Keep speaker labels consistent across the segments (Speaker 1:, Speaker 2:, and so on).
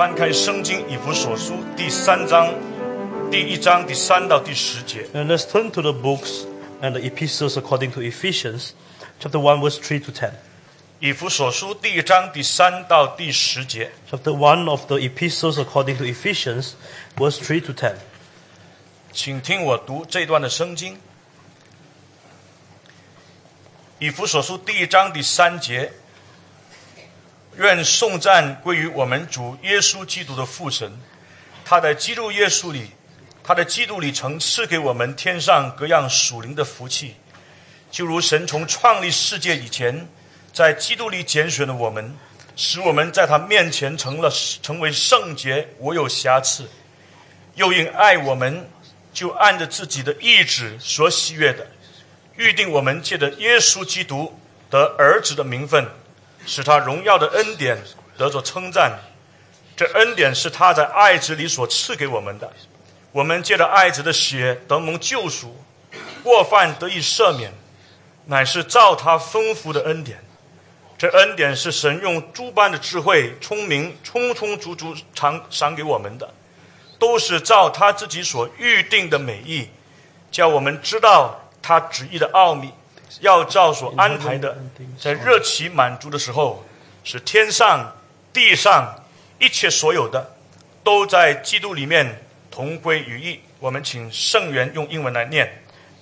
Speaker 1: 们翻开圣经以弗所书第三章第一章第三到第十节。
Speaker 2: And let's turn to the books and the epistles according to Ephesians, chapter 1, verse 3 to ten.
Speaker 1: 以弗所书第一章第三到第十节
Speaker 2: ，Chapter one of the epistles according to Ephesians, verse 3 to ten.
Speaker 1: 请听我读这段的圣经。以弗所书第一章第三节，愿颂赞归于我们主耶稣基督的父神，他在基督耶稣里，他的基督里曾赐给我们天上各样属灵的福气，就如神从创立世界以前，在基督里拣选了我们，使我们在他面前成了成为圣洁，无有瑕疵。又因爱我们，就按着自己的意志所喜悦的，预定我们借着耶稣基督的儿子的名分，使他荣耀的恩典得着称赞。这恩典是他在爱子里所赐给我们的。我们借着爱子的血得蒙救赎，过犯得以赦免，乃是照他丰富的恩典。这恩典是神用诸般的智慧、聪明，充充足足赏赏给我们的。都是照他自己所预定的美意，叫我们知道他旨意的奥秘，要照所安排的，在热期满足的时候，使天上、地上一切所有的，都在基督里面同归于一。我们请圣元用英文来念。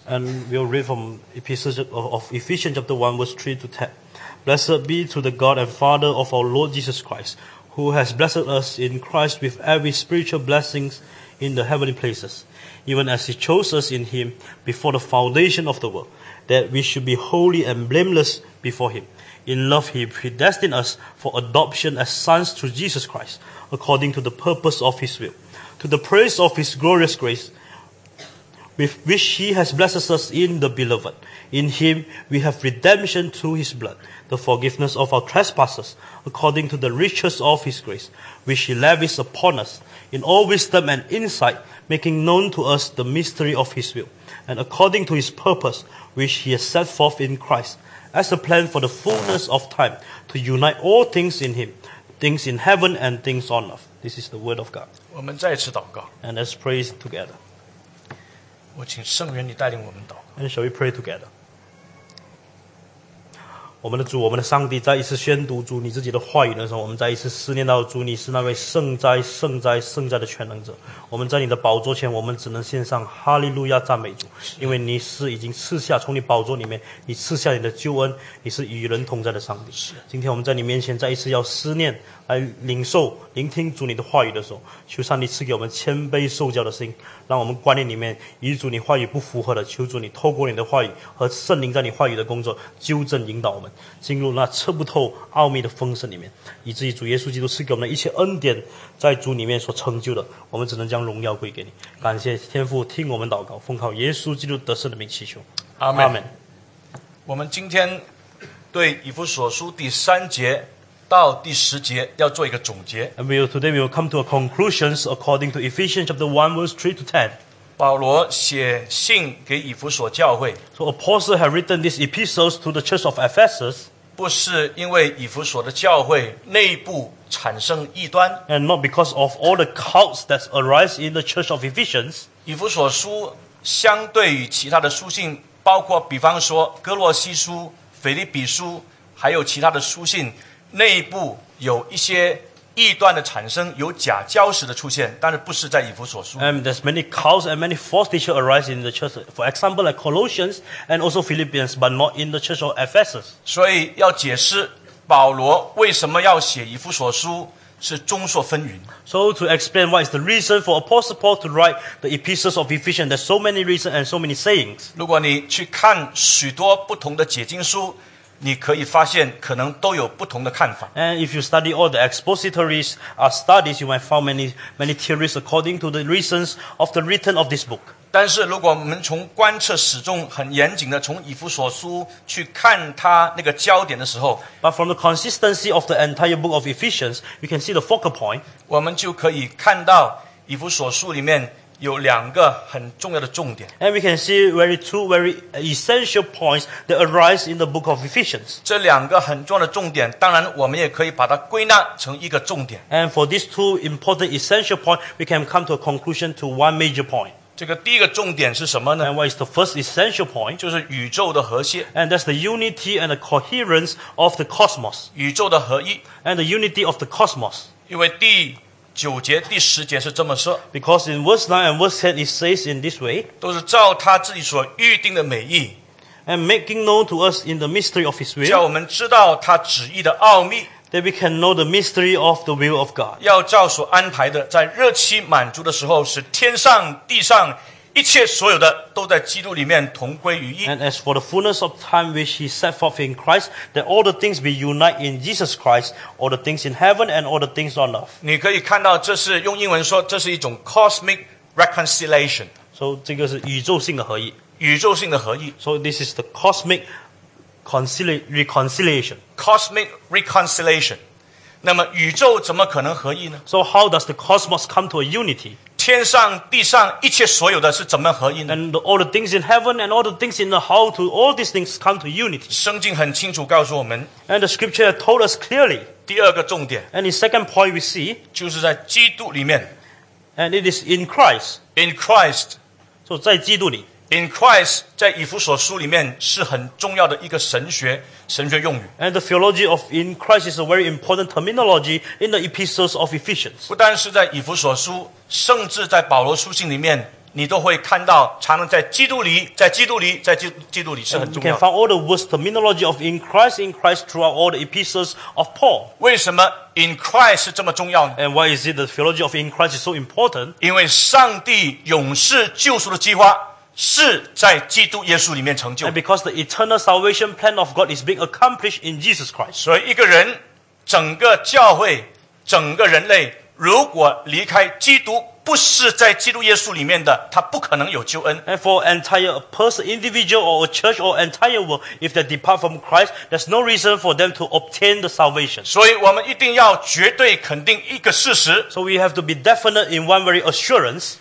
Speaker 2: And we'll read from Epistles of, of Ephesians chapter 1, verse 3 to 10. Blessed be to the God and Father of our Lord Jesus Christ, who has blessed us in Christ with every spiritual blessings in the heavenly places, even as he chose us in him before the foundation of the world, that we should be holy and blameless before him. In love he predestined us for adoption as sons through Jesus Christ, according to the purpose of his will, to the praise of his glorious grace with which he has blessed us in the beloved. In him we have redemption through his blood, the forgiveness of our trespasses, according to the riches of his grace, which he lavished upon us in all wisdom and insight, making known to us the mystery of his will, and according to his purpose, which he has set forth in Christ, as a plan for the fullness of time, to unite all things in him, things in heaven and things on earth. This is the word of God.
Speaker 1: 我们再次祷告，
Speaker 2: And let's pray together.
Speaker 1: 我请圣元你带领我们祷告。
Speaker 2: And shall we pray together? 我们的主，我们的上帝，再一次宣读主你自己的话语的时候，我们再一次思念到主你是那位圣哉、圣哉、圣哉的全能者。我们在你的宝座前，我们只能献上哈利路亚赞美主，因为你是已经赐下从你宝座里面，你赐下你的救恩，你是与人同在的上帝。今天我们在你面前再一次要思念，来领受、聆听主你的话语的时候，求上帝赐给我们谦卑受教的心，让我们观念里面与主你话语不符合的，求主你透过你的话语和圣灵在你话语的工作，纠正引导我们进入那测不透奥秘的丰盛里面，以至于主耶稣基督赐给我们的一切恩典，在主里面所成就的，我们只能将荣耀归给你。感谢天父听我们祷告，奉靠耶稣基督得胜的名祈求，
Speaker 1: 阿门
Speaker 2: 阿门。
Speaker 1: 我们今天对以弗所书第三节到第十节要做一个总结。
Speaker 2: And we will, today we will come to a conclusions according to Ephesians chapter 1 verse 3 to 10.
Speaker 1: 保罗写信给以弗所教会
Speaker 2: ，So apostle have written these epistles to the church of Ephesus
Speaker 1: 不是因为以弗所的教会内部产生异端。
Speaker 2: and not because of all the cults that arise in the church of Ephesians.
Speaker 1: 以弗所书相对于其他的书信，包括比方说哥罗西书、腓立比书，还有其他的书信，内部有一些异端的产生，有假教师的出现，但是不是在以弗所书。
Speaker 2: And there's many cults and many false teachers arise in the church. For example, like Colossians and also Philippians, but not in the church of Ephesus.
Speaker 1: 所以要解释保罗为什么要写以弗所书，是众说纷纭。
Speaker 2: So to explain what is the reason for Apostle Paul to write the epistles of Ephesians, there's so many reasons and so many sayings.
Speaker 1: 如果你去看许多不同的解经书，你可以发现可能都有不同的看法。
Speaker 2: And if you study all the expositories uh, studies, you might find many, many theories according to the reasons of the written of this book.
Speaker 1: 但是如果我们从观测始终很严谨的从以弗所书去看它那个焦点的时候
Speaker 2: ，But from the consistency of the entire book of Ephesians, you can see the focal point.
Speaker 1: 我们就可以看到以弗所书里面有两个很重要的重点。
Speaker 2: And we can see very two very essential points that arise in the book of Ephesians.
Speaker 1: 这两个很重要的重点，当然我们也可以把它归纳成一个重点。
Speaker 2: And for these two important essential points, we can come to a conclusion to one major point.
Speaker 1: 这个第一个重点是什么呢？
Speaker 2: And what is the first essential point?
Speaker 1: 就是宇宙的和谐，
Speaker 2: And that's the unity and the coherence of the cosmos.
Speaker 1: 宇宙的合一。
Speaker 2: And the unity of the cosmos.
Speaker 1: 因为第 九节、第十节是这么说
Speaker 2: ，Because in verse 9 and verse ten it says in this way,
Speaker 1: 都是照他自己所预定的美意
Speaker 2: ，and making known to us in the mystery of his will, 叫
Speaker 1: 我们知道他旨意的奥秘
Speaker 2: ，that we can know the mystery of the will of God.
Speaker 1: 要照所安排的，在热期满足的时候，使天上地上一切所有的都在基督里面同归于一。
Speaker 2: And as for the fullness of time which he set forth in Christ, that all the things be unite in Jesus Christ, all the things in heaven and all the things on earth.
Speaker 1: 你可以看到，这是用英文说，这是一种 cosmic reconciliation，
Speaker 2: So 这个是宇宙性的合一。
Speaker 1: 宇宙性的合一
Speaker 2: So this is the cosmic concilia-
Speaker 1: reconciliation.（cosmic reconciliation）。那么宇宙怎么可能合一呢？
Speaker 2: So how does the cosmos come to a unity?
Speaker 1: 天上地上一切所有的是怎么合一呢
Speaker 2: ？？And all the things in heaven and all the things in the how to all these things come to unity.
Speaker 1: 圣经很清楚告诉我们
Speaker 2: ，And the scripture told us clearly.
Speaker 1: 第二个重点
Speaker 2: And the second point we see,
Speaker 1: 就是在基督里面
Speaker 2: and it is in
Speaker 1: Christ.，in Christ。
Speaker 2: So 在基督里。
Speaker 1: In Christ，在以弗所书里面是很重要的一个神学神学用语，
Speaker 2: And the theology of in Christ is a very important terminology in the epistles of Ephesians.
Speaker 1: 不单是在以弗所书，甚至在保罗书信里面，你都会看到，常常在基督里，在基督里，在基基督里是很
Speaker 2: You
Speaker 1: 重
Speaker 2: can
Speaker 1: 要的。
Speaker 2: find all the words terminology of in Christ, in Christ throughout all the epistles of Paul.
Speaker 1: 为什么 In Christ 是这么重要呢？
Speaker 2: And why is it the theology of in Christ is so important?
Speaker 1: 因为上帝永世救赎的计划 是在基督耶稣里面成就
Speaker 2: And。because the eternal salvation plan of God is being accomplished in Jesus Christ.
Speaker 1: 所以，一个人、整个教会、整个人类，如果离开基督，不是在基督耶稣里面的，他不可能有救恩。
Speaker 2: And for entire person, individual or a church or entire world, if they depart from Christ, there's no reason for them to obtain the salvation.
Speaker 1: 所以我们一定要绝对肯定一个事实
Speaker 2: ：So we have to be definite in one very assurance.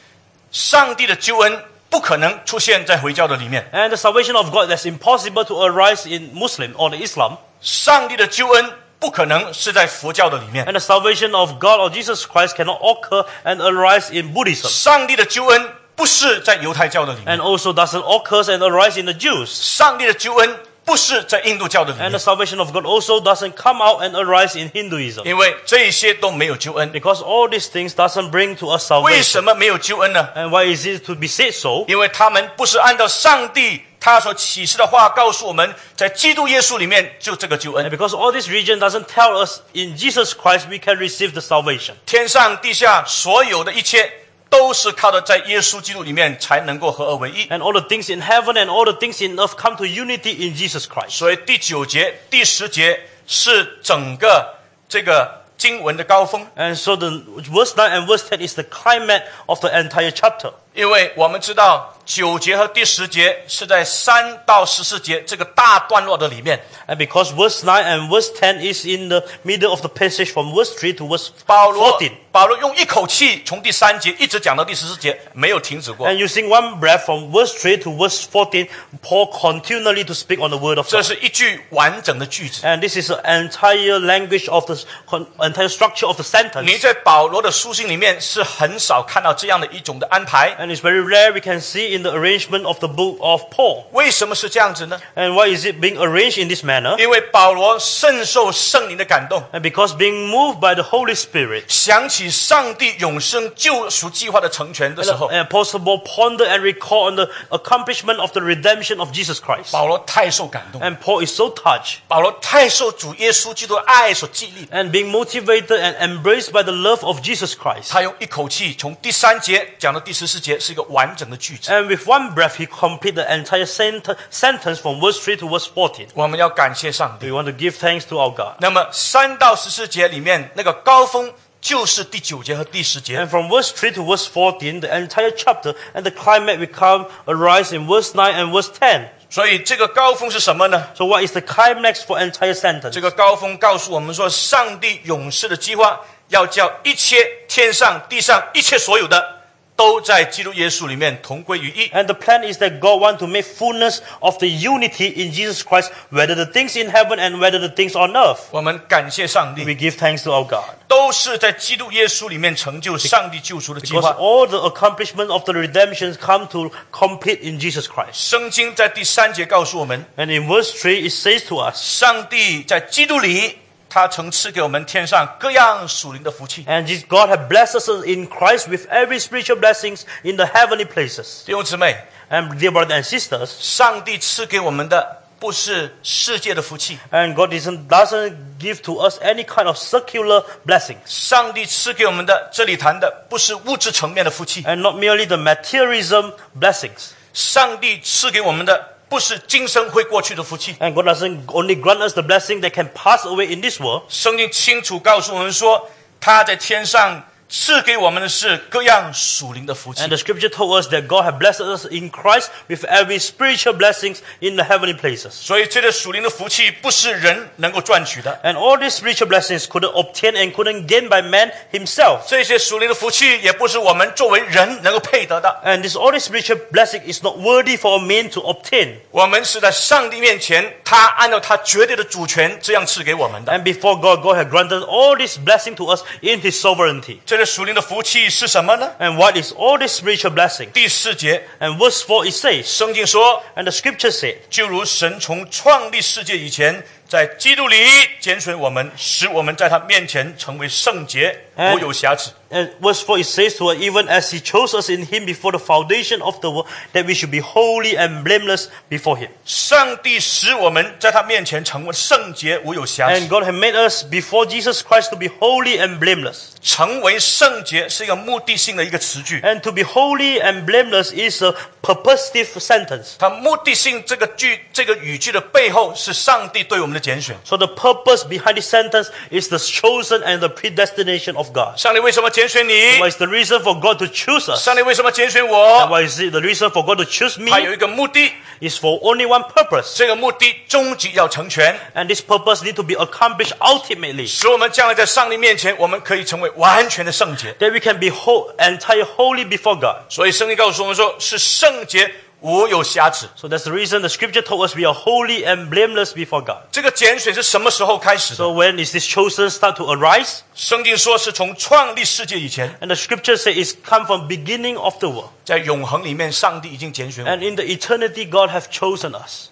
Speaker 1: 上帝的救恩不可能出现在回教的里面，
Speaker 2: And the salvation of God that's impossible to arise in Muslim or the Islam.
Speaker 1: 上帝的救恩不可能是在佛教的里面，
Speaker 2: And the salvation of God or Jesus Christ cannot occur and arise in Buddhism.
Speaker 1: 上帝的救恩不是在犹太教的里面，
Speaker 2: And also doesn't occur and arise in the Jews.
Speaker 1: 上帝的救恩 不是在印度教的里
Speaker 2: And
Speaker 1: 面
Speaker 2: the，salvation of God also doesn't come out and arise in Hinduism.
Speaker 1: 因为这些都没有救恩。
Speaker 2: Because all these things doesn't bring to us
Speaker 1: 为
Speaker 2: salvation.
Speaker 1: 什么没有救恩呢？
Speaker 2: And why is it to be said so?
Speaker 1: 因为他们不是按照上帝他所启示的话告诉我们，在基督耶稣里面就这个救
Speaker 2: And
Speaker 1: 恩，
Speaker 2: because all this region doesn't tell us in Jesus Christ we can receive the salvation.
Speaker 1: 天上地下所有的一切 都是靠着在耶稣基督里面才能够合二为一。
Speaker 2: And all the things in heaven and all the things in earth come to unity in Jesus Christ.
Speaker 1: 所以第九节、第十节是整个这个经文的高峰
Speaker 2: ，And so the verse nine and verse ten is the climax of the entire chapter.
Speaker 1: 因为我们知道九节和第十节是在三到十四节这个大段落的里面，
Speaker 2: And because verse 9 and verse 10 is in the middle of the passage from verse 3 to verse
Speaker 1: 保罗
Speaker 2: 14.
Speaker 1: 保罗用一口气从第三节一直讲到第十四节，没有停止过。
Speaker 2: And using one breath from verse 3 to verse 14, Paul continually to speak on the word of
Speaker 1: 这
Speaker 2: God.
Speaker 1: 是一句完整的句子。
Speaker 2: And this is the entire language of the con- entire structure of the
Speaker 1: 你
Speaker 2: sentence.
Speaker 1: 在保罗的书信里面是很少看到这样的一种的安排。
Speaker 2: And it's very rare we can see in the arrangement of the book of Paul.
Speaker 1: 为什么是这样子呢？
Speaker 2: And why is it being arranged in this manner?
Speaker 1: 因为保罗深受圣灵的感动，
Speaker 2: And because being moved by the Holy Spirit.
Speaker 1: 想起上帝永生救赎计划的成全的时候，
Speaker 2: And Apostle Paul ponder and recall on the accomplishment of the redemption of Jesus Christ.
Speaker 1: 保罗太受感动，
Speaker 2: And Paul is so touched
Speaker 1: 保罗太受主耶稣基督的爱所激励，
Speaker 2: and being motivated and embraced by the love of Jesus Christ.
Speaker 1: 他用一口气从第三节讲到第十四节， 节是一个完整的句子。
Speaker 2: And with one breath, he completed the entire sentence from verse three to verse fourteen.
Speaker 1: 我们要感谢上帝。
Speaker 2: We want to give thanks to our God.
Speaker 1: 那么三到十四节里面那个高峰。就是第九节和第十节。
Speaker 2: And from verse three to verse fourteen, the entire chapter and the climate become arise in verse nine and verse ten.
Speaker 1: 所以这个高峰是什么呢
Speaker 2: ？So what is the climax for entire sentence?
Speaker 1: 这个高峰告诉我们说，上帝永世的计划要叫一切天上地上一切所有的。都在基督耶稣里面同归于一。
Speaker 2: And the plan is that God wants to make fullness of the unity in Jesus Christ, whether the things in heaven and whether the things on earth.
Speaker 1: 我们感谢上
Speaker 2: We
Speaker 1: 帝，
Speaker 2: give thanks to our God.
Speaker 1: 都是在基督耶稣里面成就上帝救赎的计
Speaker 2: Because
Speaker 1: 划。
Speaker 2: all the accomplishment of the redemption come to complete in Jesus Christ.
Speaker 1: 圣经在第三节告诉我们，
Speaker 2: And in verse 3, it says to us,
Speaker 1: 上帝在基督里， 他曾赐给我们天上各样属灵的福气。
Speaker 2: And this God has blessed us in Christ with every spiritual blessings in the heavenly places.
Speaker 1: 弟兄姊妹，
Speaker 2: And dear brothers and sisters,
Speaker 1: 上帝赐给我们的不是世界的福气，
Speaker 2: and God doesn't, doesn't give to us any kind of circular blessings.
Speaker 1: 上帝赐给我们的这里谈的不是物质层面的福气，
Speaker 2: And not merely the materialism blessings.
Speaker 1: 上帝赐给我们的 不是今生会过去的福气。
Speaker 2: And God doesn't only grant us the blessing that can pass away in this world.
Speaker 1: 圣经清楚告诉我们说，他在天上 赐给我们的是各样属灵的福气
Speaker 2: And。the scripture told us that God has blessed us in Christ with every spiritual blessings in the heavenly places.
Speaker 1: 所以这个属灵的福气不是人能够赚取的，
Speaker 2: And all these spiritual blessings couldn't obtain and couldn't gain by man himself.
Speaker 1: 这些属灵的福气也不是我们作为人能够配得的。
Speaker 2: And this all this spiritual blessing is not worthy for a man to obtain.
Speaker 1: 我们是在上帝面前，他按照他绝对的主权这样赐给我们的。
Speaker 2: And before God, God has granted all this blessing to us in His sovereignty.
Speaker 1: 这 个属灵的福气是什么呢
Speaker 2: ？And what is all this spiritual blessing?
Speaker 1: 第四节
Speaker 2: ，And verse 4 it says,
Speaker 1: 圣经说
Speaker 2: ，and the scripture said,
Speaker 1: 就如神从创立世界以前，在基督里拣选我们，使我们在他面前成为圣洁，
Speaker 2: 哎
Speaker 1: 无有瑕疵。
Speaker 2: and verse 4 it says to us, even as He chose us in Him before the foundation of the world, that we should be holy and blameless before Him.
Speaker 1: 上帝使我们在他面前成为圣洁，无有瑕
Speaker 2: And
Speaker 1: 疵。
Speaker 2: God has made us before Jesus Christ to be holy and blameless.
Speaker 1: 成为圣洁是一个目的性的一个词句，
Speaker 2: And to be holy and blameless is a purposive sentence.
Speaker 1: 它目的性这个句这个语句的背后是上帝对我们的拣选。
Speaker 2: So the purpose behind this sentence is the chosen and the predestination of God.
Speaker 1: 上帝为什么拣选你
Speaker 2: ？What is the reason for God to choose us?
Speaker 1: 上帝为什么拣选
Speaker 2: And
Speaker 1: 我
Speaker 2: ？what is it, the reason for God to choose me?
Speaker 1: 他有一个目的
Speaker 2: ，Is for only one purpose.
Speaker 1: 这个目的终极要成全
Speaker 2: ，And this purpose need to be accomplished ultimately.
Speaker 1: 使我们将来在上帝面前，我们可以成为完全的圣洁。
Speaker 2: That we can be whole, entire holy before God.
Speaker 1: 所以圣经告诉我们说，是圣洁，无有瑕疵。
Speaker 2: So that's the reason the scripture told us we are holy and blameless before God.
Speaker 1: 这个拣选是什么时候开始的？
Speaker 2: So when is this chosen start to arise?
Speaker 1: 圣经说是从创立世界以前，
Speaker 2: And the scripture says it's come from beginning of the world.
Speaker 1: 在永恒里面，上帝已经拣选我。
Speaker 2: And in the eternity, God have chosen us.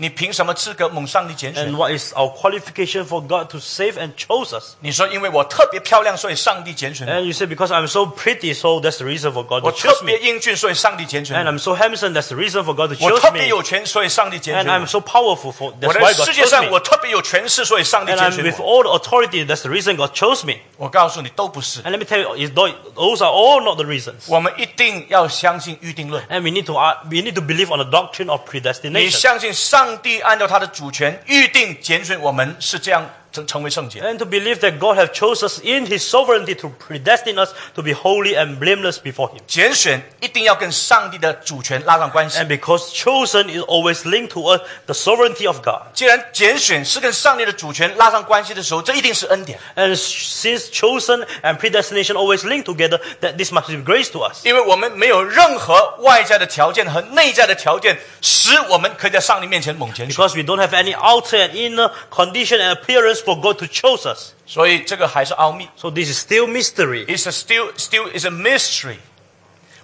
Speaker 1: 你凭什么资格蒙上帝拣选
Speaker 2: And？what is our qualification for God to save and chose us?
Speaker 1: 你说因为我特别漂亮，所以上帝拣选我；
Speaker 2: And you say, because I'm so pretty, so that's the reason for God
Speaker 1: 我
Speaker 2: to
Speaker 1: 特
Speaker 2: choose
Speaker 1: 别
Speaker 2: me.
Speaker 1: 英俊，所以上帝拣选
Speaker 2: And
Speaker 1: 我；
Speaker 2: I'm so handsome, that's the reason for God to
Speaker 1: 我
Speaker 2: choose
Speaker 1: 特别
Speaker 2: me.
Speaker 1: 有钱，所以上帝拣
Speaker 2: And
Speaker 1: 选
Speaker 2: I'm
Speaker 1: 我；
Speaker 2: so powerful, for
Speaker 1: 我
Speaker 2: that's why
Speaker 1: 在
Speaker 2: God
Speaker 1: 世界
Speaker 2: chose
Speaker 1: 上
Speaker 2: me.
Speaker 1: 我特别有权势，所以上帝
Speaker 2: And
Speaker 1: 拣
Speaker 2: I'm
Speaker 1: 选
Speaker 2: with
Speaker 1: 我。
Speaker 2: all the authority, that's the reason God chose me.
Speaker 1: 我告诉你，都不是。
Speaker 2: And let me tell you, it's not- those are all not the reasons.
Speaker 1: 我们一定要相信预定论。
Speaker 2: And we need to uh, we need to believe on the doctrine of
Speaker 1: 你
Speaker 2: predestination.
Speaker 1: 相信上 帝按照他的主权预定拣选我们是这样 成成为圣洁。
Speaker 2: And to believe that God has chosen us in His sovereignty to predestine us to be holy and blameless before Him.
Speaker 1: 拣选一定要跟上帝的主权拉上关系。
Speaker 2: And because chosen is always linked to us, the sovereignty of God.
Speaker 1: 既然拣选是跟上帝的主权拉上关系的时候，这一定是恩典，
Speaker 2: And since chosen and predestination always linked together, that this must be grace to us.
Speaker 1: 因为我们没有任何外在的条件和内在的条件，使我们可以在上帝面前猛拣选。
Speaker 2: Because we don't have any outer and inner condition and appearance for God to choose us.
Speaker 1: 所以这个还是奥秘
Speaker 2: So this is still mystery.
Speaker 1: ，is a still still is a mystery。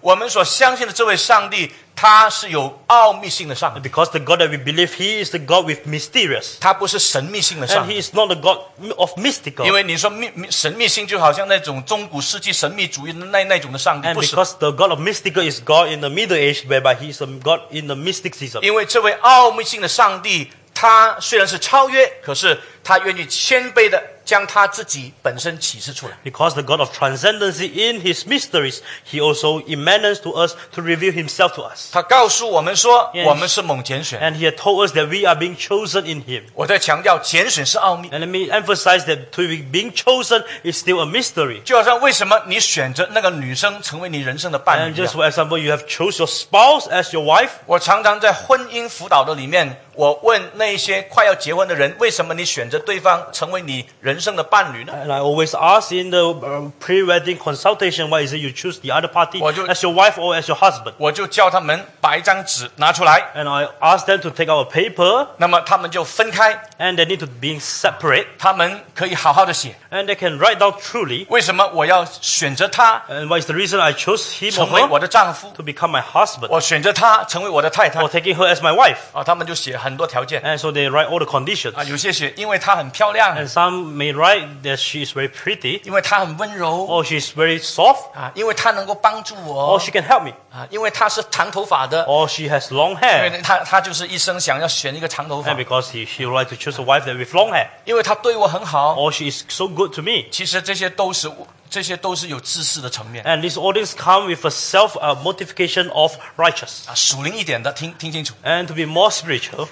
Speaker 1: 我们所相信的这位上帝，他是有奥秘性的上帝，
Speaker 2: Because the God that we believe, He is the God with mysterious.
Speaker 1: 他不是神秘性的上
Speaker 2: And He
Speaker 1: 帝。
Speaker 2: is not the God of mystical.
Speaker 1: 因为你说秘秘神秘性，就好像那种中古世纪神秘主义的那那种的上帝，
Speaker 2: And
Speaker 1: 不是。
Speaker 2: because the God of mystical is God in the Middle Age, whereby He is a God in the mysticism.
Speaker 1: 因为这位奥秘性的上帝，他虽然是超越，可是 他愿意谦卑的将他自己本身启示出来。
Speaker 2: Because the God of transcendency in His mysteries, He also emanates to us to reveal Himself to us.
Speaker 1: 他告诉我们说，
Speaker 2: Yes.
Speaker 1: 我们是蒙拣选。
Speaker 2: And He had told us that we are being chosen in Him.
Speaker 1: 我在强调，拣选是奥秘，
Speaker 2: And let me emphasize that to be being chosen is still a mystery.
Speaker 1: 就好像为什么你选择那个女生成为你人生的伴
Speaker 2: And
Speaker 1: 侣一
Speaker 2: just
Speaker 1: 样。
Speaker 2: for example, you have chose your spouse as your wife.
Speaker 1: 我常常在婚姻辅导的里面， 我问那一些快要结婚的人，为什么你选择 对方成为你人生的伴侣呢？
Speaker 2: And I always ask in the uh, pre-wedding consultation, why is it you choose the other party
Speaker 1: 我就-
Speaker 2: as your wife or as your husband?
Speaker 1: 我就叫他们把一张纸拿出来，
Speaker 2: And I ask them to take out a paper
Speaker 1: 那么他们就分开，
Speaker 2: and they need to be separate
Speaker 1: 他们可以好好的写。
Speaker 2: and they can write down truly
Speaker 1: 为什么我要选择他
Speaker 2: and what is the reason I chose him or
Speaker 1: 成为我
Speaker 2: her
Speaker 1: 的丈夫？
Speaker 2: to become my husband
Speaker 1: 我选择他成为我的太太
Speaker 2: or taking her as my wife.
Speaker 1: 啊，他们就写很多条件
Speaker 2: And so they write all the conditions.
Speaker 1: 啊，有些写因为 她很漂亮，
Speaker 2: And some may write that she is very pretty
Speaker 1: 因为她很温柔
Speaker 2: or she is very soft
Speaker 1: 啊，因为她能够帮助
Speaker 2: or
Speaker 1: 我
Speaker 2: she can help me
Speaker 1: 啊，因为她是长头发的，
Speaker 2: or she has long
Speaker 1: 因
Speaker 2: hair.
Speaker 1: 为她她就是一生想要选一个长头发
Speaker 2: And，because he, she would like to choose a wife that with long hair
Speaker 1: 因为她对我很好。
Speaker 2: or she is so good to me.
Speaker 1: 其实这些都是这些都是有自私的层面
Speaker 2: And these all things come with a self uh, motivation of righteous.
Speaker 1: 啊，属灵一点的，听听清楚。
Speaker 2: And to be more spiritual,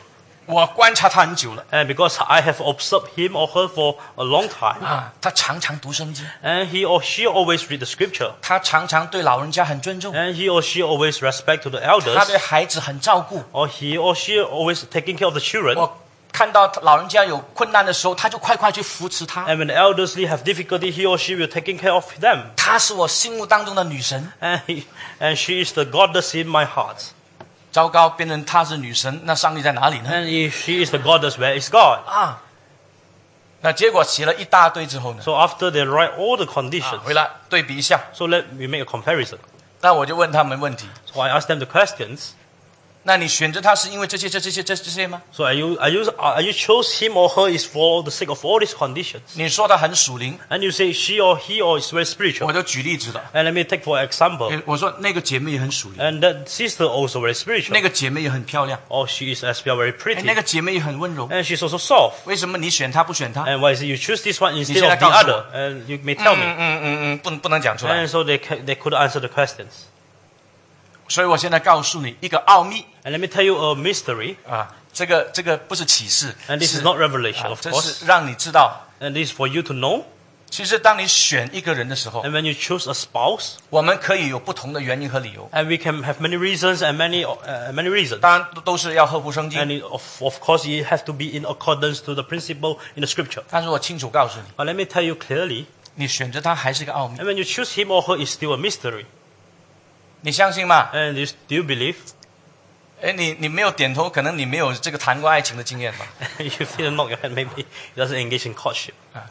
Speaker 1: 我观察她很久了
Speaker 2: and because I have observed him or her for a long time,
Speaker 1: 啊，她常常读圣经，
Speaker 2: and he or she always read the scripture,
Speaker 1: 她常常对老人家很尊重，
Speaker 2: and he or she always respect to the
Speaker 1: 她
Speaker 2: elders,
Speaker 1: 对孩子很照顾。
Speaker 2: or he or she always taking care of the children.
Speaker 1: 我看到老人家有困难的时候，他就快快去扶持他。
Speaker 2: And when the elderly have difficulty, he or she will taking care of them.
Speaker 1: 她是我心目当中的女神。
Speaker 2: And, he, and she is the goddess in my heart.
Speaker 1: 糟糕，变成她是女神，那上帝在哪里呢
Speaker 2: ？And if she is the goddess, where is God?
Speaker 1: 啊，那结果写了一大堆之后呢
Speaker 2: ，So after they write all the
Speaker 1: 啊
Speaker 2: conditions,
Speaker 1: 回来对比一下
Speaker 2: ，so let me make a comparison.
Speaker 1: 那我就问他们问题
Speaker 2: ：So I asked them the questions.
Speaker 1: 那你选择他是因为这些、这这些、这这些吗？
Speaker 2: So are you, are you, are you chose him or her is for the sake of all these conditions?
Speaker 1: 你说他很属灵，
Speaker 2: And you say she or he or is very spiritual.
Speaker 1: 我就举例子了。
Speaker 2: And let me take for example.
Speaker 1: 诶我说那个姐妹也很属灵，
Speaker 2: And that sister also very spiritual.
Speaker 1: 那个姐妹也很漂亮，
Speaker 2: Or she is as well very
Speaker 1: 诶
Speaker 2: pretty.
Speaker 1: 那个姐妹也很温柔。
Speaker 2: And she's also soft.
Speaker 1: 为什么你选她不选她？
Speaker 2: And why is it you choose this one instead
Speaker 1: 现在
Speaker 2: of the
Speaker 1: 告诉我。
Speaker 2: other? And you may tell
Speaker 1: 嗯
Speaker 2: me.
Speaker 1: 嗯嗯嗯，不能不能讲出来。
Speaker 2: And so they, ca- they couldn't answer the questions.
Speaker 1: 所以我现在告诉你一个奥秘
Speaker 2: And let me tell you a mystery.
Speaker 1: 啊，这个这个不是启示
Speaker 2: ，And this is not revelation,
Speaker 1: 啊
Speaker 2: of course.
Speaker 1: 这是让你知道
Speaker 2: ，And this is for you to know.
Speaker 1: 其实当你选一个人的时候
Speaker 2: ，And when you choose a spouse,
Speaker 1: 我们可以有不同的原因和理由
Speaker 2: ，and we can have many reasons and many uh, many reasons.
Speaker 1: 当然都都是要合乎圣经
Speaker 2: And of, of course, it has to be in accordance to the principle in the scripture.
Speaker 1: 但是我清楚告诉你
Speaker 2: ，But let me tell you clearly,
Speaker 1: 你选择他还是一个奥秘
Speaker 2: ，and when you choose him or her, it's still a mystery. Do you believe？
Speaker 1: 哎，你你没有点头，可能你没有这个谈过爱情的经验吧
Speaker 2: ？You feel not know your head, maybe doesn't engage in courtship?
Speaker 1: 啊，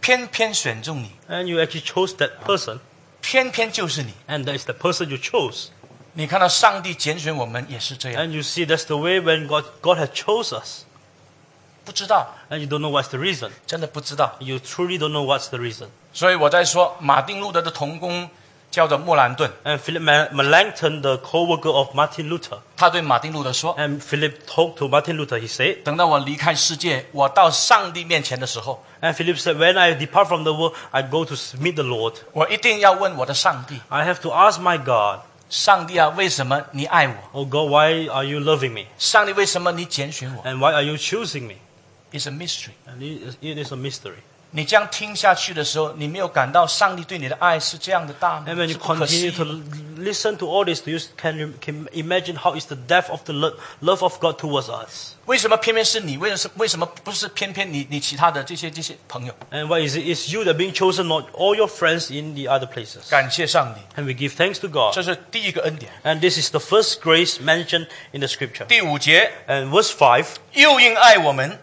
Speaker 1: 偏偏选中你。
Speaker 2: And you actually chose that person.
Speaker 1: 偏偏就是你。
Speaker 2: And that is the person you chose.
Speaker 1: 你看到上帝拣选我们也是这样。
Speaker 2: And you see that's the way when God God has chose us.
Speaker 1: 不知道。
Speaker 2: And you don't know what's the reason.
Speaker 1: 真的不知道。
Speaker 2: You truly don't know what's the reason.
Speaker 1: 所以我在说马丁路德的同工。叫做莫兰顿，
Speaker 2: And Philip Ma- Melanchthon, the co-worker of Martin Luther,
Speaker 1: 他对马丁路德说
Speaker 2: and Philip talked to Martin Luther, he said,：“
Speaker 1: 等到我离开世界，我到上帝面前的时候，
Speaker 2: and Philip said, when I depart from the world, I go to meet the Lord.
Speaker 1: 我一定要问我的上帝，
Speaker 2: I have to ask my God,
Speaker 1: 上帝啊，为什么你爱我？
Speaker 2: oh God, why are you loving me?
Speaker 1: 上帝为什么你拣选我
Speaker 2: And why are you choosing me?
Speaker 1: ？It's a mystery。
Speaker 2: And it is, it is a mystery.
Speaker 1: 你这样听下去的时候，你没有感到上帝对你的爱是这样的大吗
Speaker 2: And when？
Speaker 1: 是
Speaker 2: you
Speaker 1: 不可思
Speaker 2: continue
Speaker 1: 议
Speaker 2: to
Speaker 1: 吗
Speaker 2: listen to all this, do you can, you can imagine how is the depth of the lo- love of God towards us?
Speaker 1: 为什么偏偏是你？为什么为什么不是偏偏你你其他的这些这些朋友？
Speaker 2: And why is it? It's you that being chosen, not all your friends in the other places.
Speaker 1: 感谢上帝，
Speaker 2: And we give thanks to God.
Speaker 1: 这是第一个恩典。
Speaker 2: And this is the first grace mentioned in the scripture.
Speaker 1: 第五节，
Speaker 2: And verse 5
Speaker 1: 又因爱我们，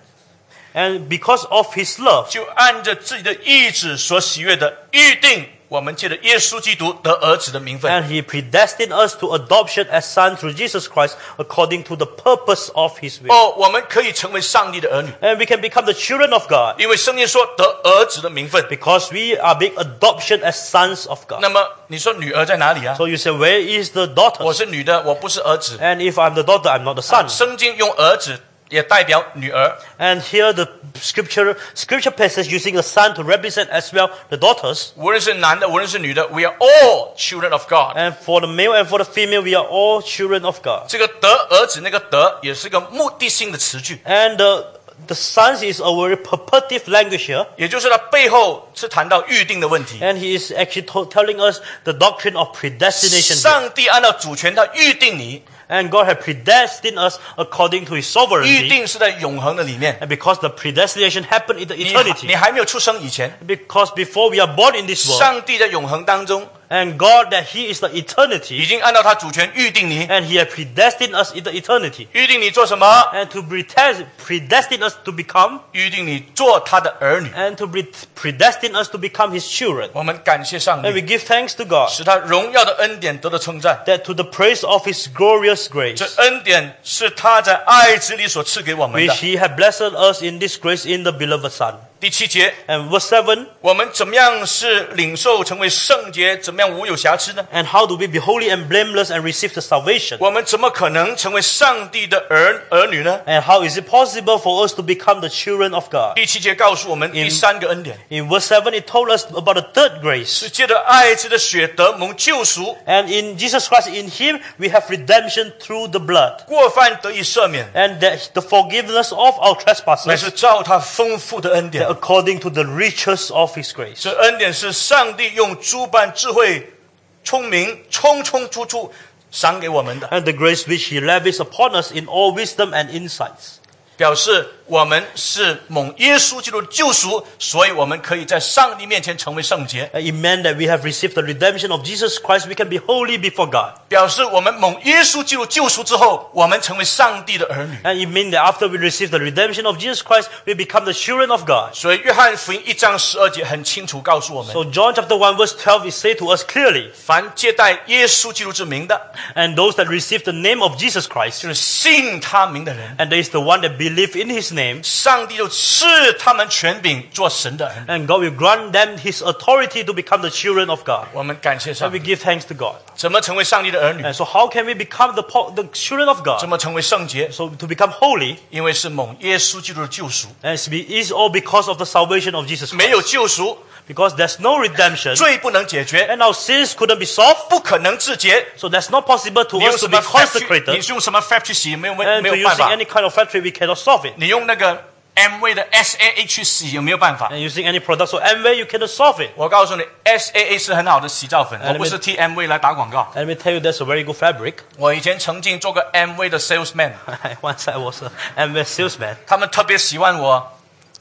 Speaker 2: And because of his love,
Speaker 1: 就按着自己的意志所喜悦的预定，我们借着耶稣基督得儿子的名分。
Speaker 2: and he predestined us to adoption as sons through Jesus Christ according to the purpose of his will.
Speaker 1: 哦，我们可以成为上帝的儿女，
Speaker 2: And we can become the children of God
Speaker 1: 因为圣经说得儿子的名分。
Speaker 2: because we are being adoption as sons of God.
Speaker 1: 那么你说女儿在哪里啊？
Speaker 2: So you say, where is the
Speaker 1: 我
Speaker 2: daughter?
Speaker 1: 是女的，我不是儿子。
Speaker 2: And if I'm the daughter, I'm not the son.
Speaker 1: 圣经用儿子 也代表女儿，
Speaker 2: And here the scripture scripture passage using the son to represent as well the daughters.
Speaker 1: 无论是男的，无论是女的，we are all children of God。
Speaker 2: And for the male and for the female, we are all children of God.
Speaker 1: 这个得儿子那个得也是个目的性的词句，
Speaker 2: And the, the sons is a very purposive language here.
Speaker 1: 也就是它背后是谈到预定的问题。
Speaker 2: And he is actually to- telling us the doctrine of predestination. here.
Speaker 1: 上帝按照主权，他预定你，
Speaker 2: And God had predestined us according to His
Speaker 1: 预
Speaker 2: sovereignty.
Speaker 1: 定是在永恒的里面。
Speaker 2: And because the predestination happened in the
Speaker 1: 你还你
Speaker 2: eternity.
Speaker 1: 还没有出生以前，
Speaker 2: Because before we are born in this world,
Speaker 1: 上帝在永恒当中
Speaker 2: and God that He is the
Speaker 1: 已
Speaker 2: eternity,
Speaker 1: 经按照他主权预定你，
Speaker 2: and He had predestined us in the eternity.
Speaker 1: 预定你做什么？
Speaker 2: And to predest- predestine us to become,
Speaker 1: 预定你做他的儿女。
Speaker 2: and to pre- predestine us to become His children.
Speaker 1: 我们感谢上
Speaker 2: And we
Speaker 1: 帝，
Speaker 2: give thanks to God
Speaker 1: 使他荣耀的恩典得到称赞。
Speaker 2: that to the praise of His glorious grace,
Speaker 1: 这恩典是他在爱子里所赐给我们
Speaker 2: which
Speaker 1: 的。
Speaker 2: He had blessed us in this grace in the beloved Son.
Speaker 1: 第七节，
Speaker 2: And verse 7,
Speaker 1: 我们怎么样是领受成为圣洁？怎么样无有瑕疵呢？
Speaker 2: and how do we be holy and blameless and receive the salvation?
Speaker 1: 我们怎么可能成为上帝的儿儿女呢？
Speaker 2: And how is it possible for us to become the children of God?
Speaker 1: 第七节告诉我们第三个恩典，
Speaker 2: In verse 7, it told us about the third grace.
Speaker 1: 是借着爱子的血得蒙救赎，
Speaker 2: And in Jesus Christ, in Him, we have redemption through the blood.
Speaker 1: 过犯得以赦免，
Speaker 2: And that the forgiveness of our
Speaker 1: 乃
Speaker 2: trespasses
Speaker 1: 是照他丰富的恩典。
Speaker 2: according to the riches of His grace.
Speaker 1: 这恩典是上帝用诸般智慧、聪明、充充足足赏给我们的，
Speaker 2: And the grace which He lavished upon us in all wisdom and insights.
Speaker 1: 表示 我们是蒙耶稣基督的救赎，所以我们可以在上帝面前成为圣洁。
Speaker 2: And It meant that we have received the redemption of Jesus Christ. We can be holy before God.
Speaker 1: 表示我们蒙耶稣基督救赎之后，我们成为上帝的儿女。
Speaker 2: And it means that after we receive the redemption of Jesus Christ, we become the children of God.
Speaker 1: 所以约翰福音一章十二节很清楚告诉我们：
Speaker 2: So John chapter 1 verse 12 is say to us clearly,
Speaker 1: 凡接待耶稣基督之名的，
Speaker 2: and those that receive the name of Jesus Christ,
Speaker 1: 就是信他名的人，
Speaker 2: and there is the one that believe in his name,
Speaker 1: 上帝就赐他们权柄做神的儿女。
Speaker 2: and God will grant them his authority to become the children of God.
Speaker 1: 我们感谢
Speaker 2: And
Speaker 1: 上
Speaker 2: we
Speaker 1: 帝。
Speaker 2: give thanks to God.
Speaker 1: 怎么成为上帝的儿女？
Speaker 2: And so how can we become the, po- the children of
Speaker 1: 怎
Speaker 2: God?
Speaker 1: 么成为圣洁？
Speaker 2: So to become holy,
Speaker 1: 因为是蒙耶稣基督的救赎，
Speaker 2: and it's be- is all because of the salvation of Jesus
Speaker 1: 没
Speaker 2: Christ.
Speaker 1: 有救赎，
Speaker 2: Because there's no redemption,
Speaker 1: 罪不能解决，
Speaker 2: and our sins couldn't be solved,
Speaker 1: 不可能自洁。
Speaker 2: so that's not possible to
Speaker 1: 你用
Speaker 2: us
Speaker 1: 什
Speaker 2: to
Speaker 1: 么
Speaker 2: be
Speaker 1: fab 去？你
Speaker 2: consecrated.
Speaker 1: 是用什么 fab 去洗？没有没
Speaker 2: And
Speaker 1: 没
Speaker 2: to
Speaker 1: 有办
Speaker 2: using
Speaker 1: 法。
Speaker 2: any kind of factory, we cannot solve it.
Speaker 1: 你用 用那个 Amway 的 S A H 洗有没有办法
Speaker 2: ？And using any product, so Amway, you cannot solve it.
Speaker 1: 我告诉你，SA8 是很好的洗澡粉，我不是替 Amway 来打广告。
Speaker 2: Let me tell you, that's a very good fabric.
Speaker 1: 我以前曾经做过 Amway 的 salesman.
Speaker 2: Once I was a Amway salesman.
Speaker 1: 他们特别喜欢我。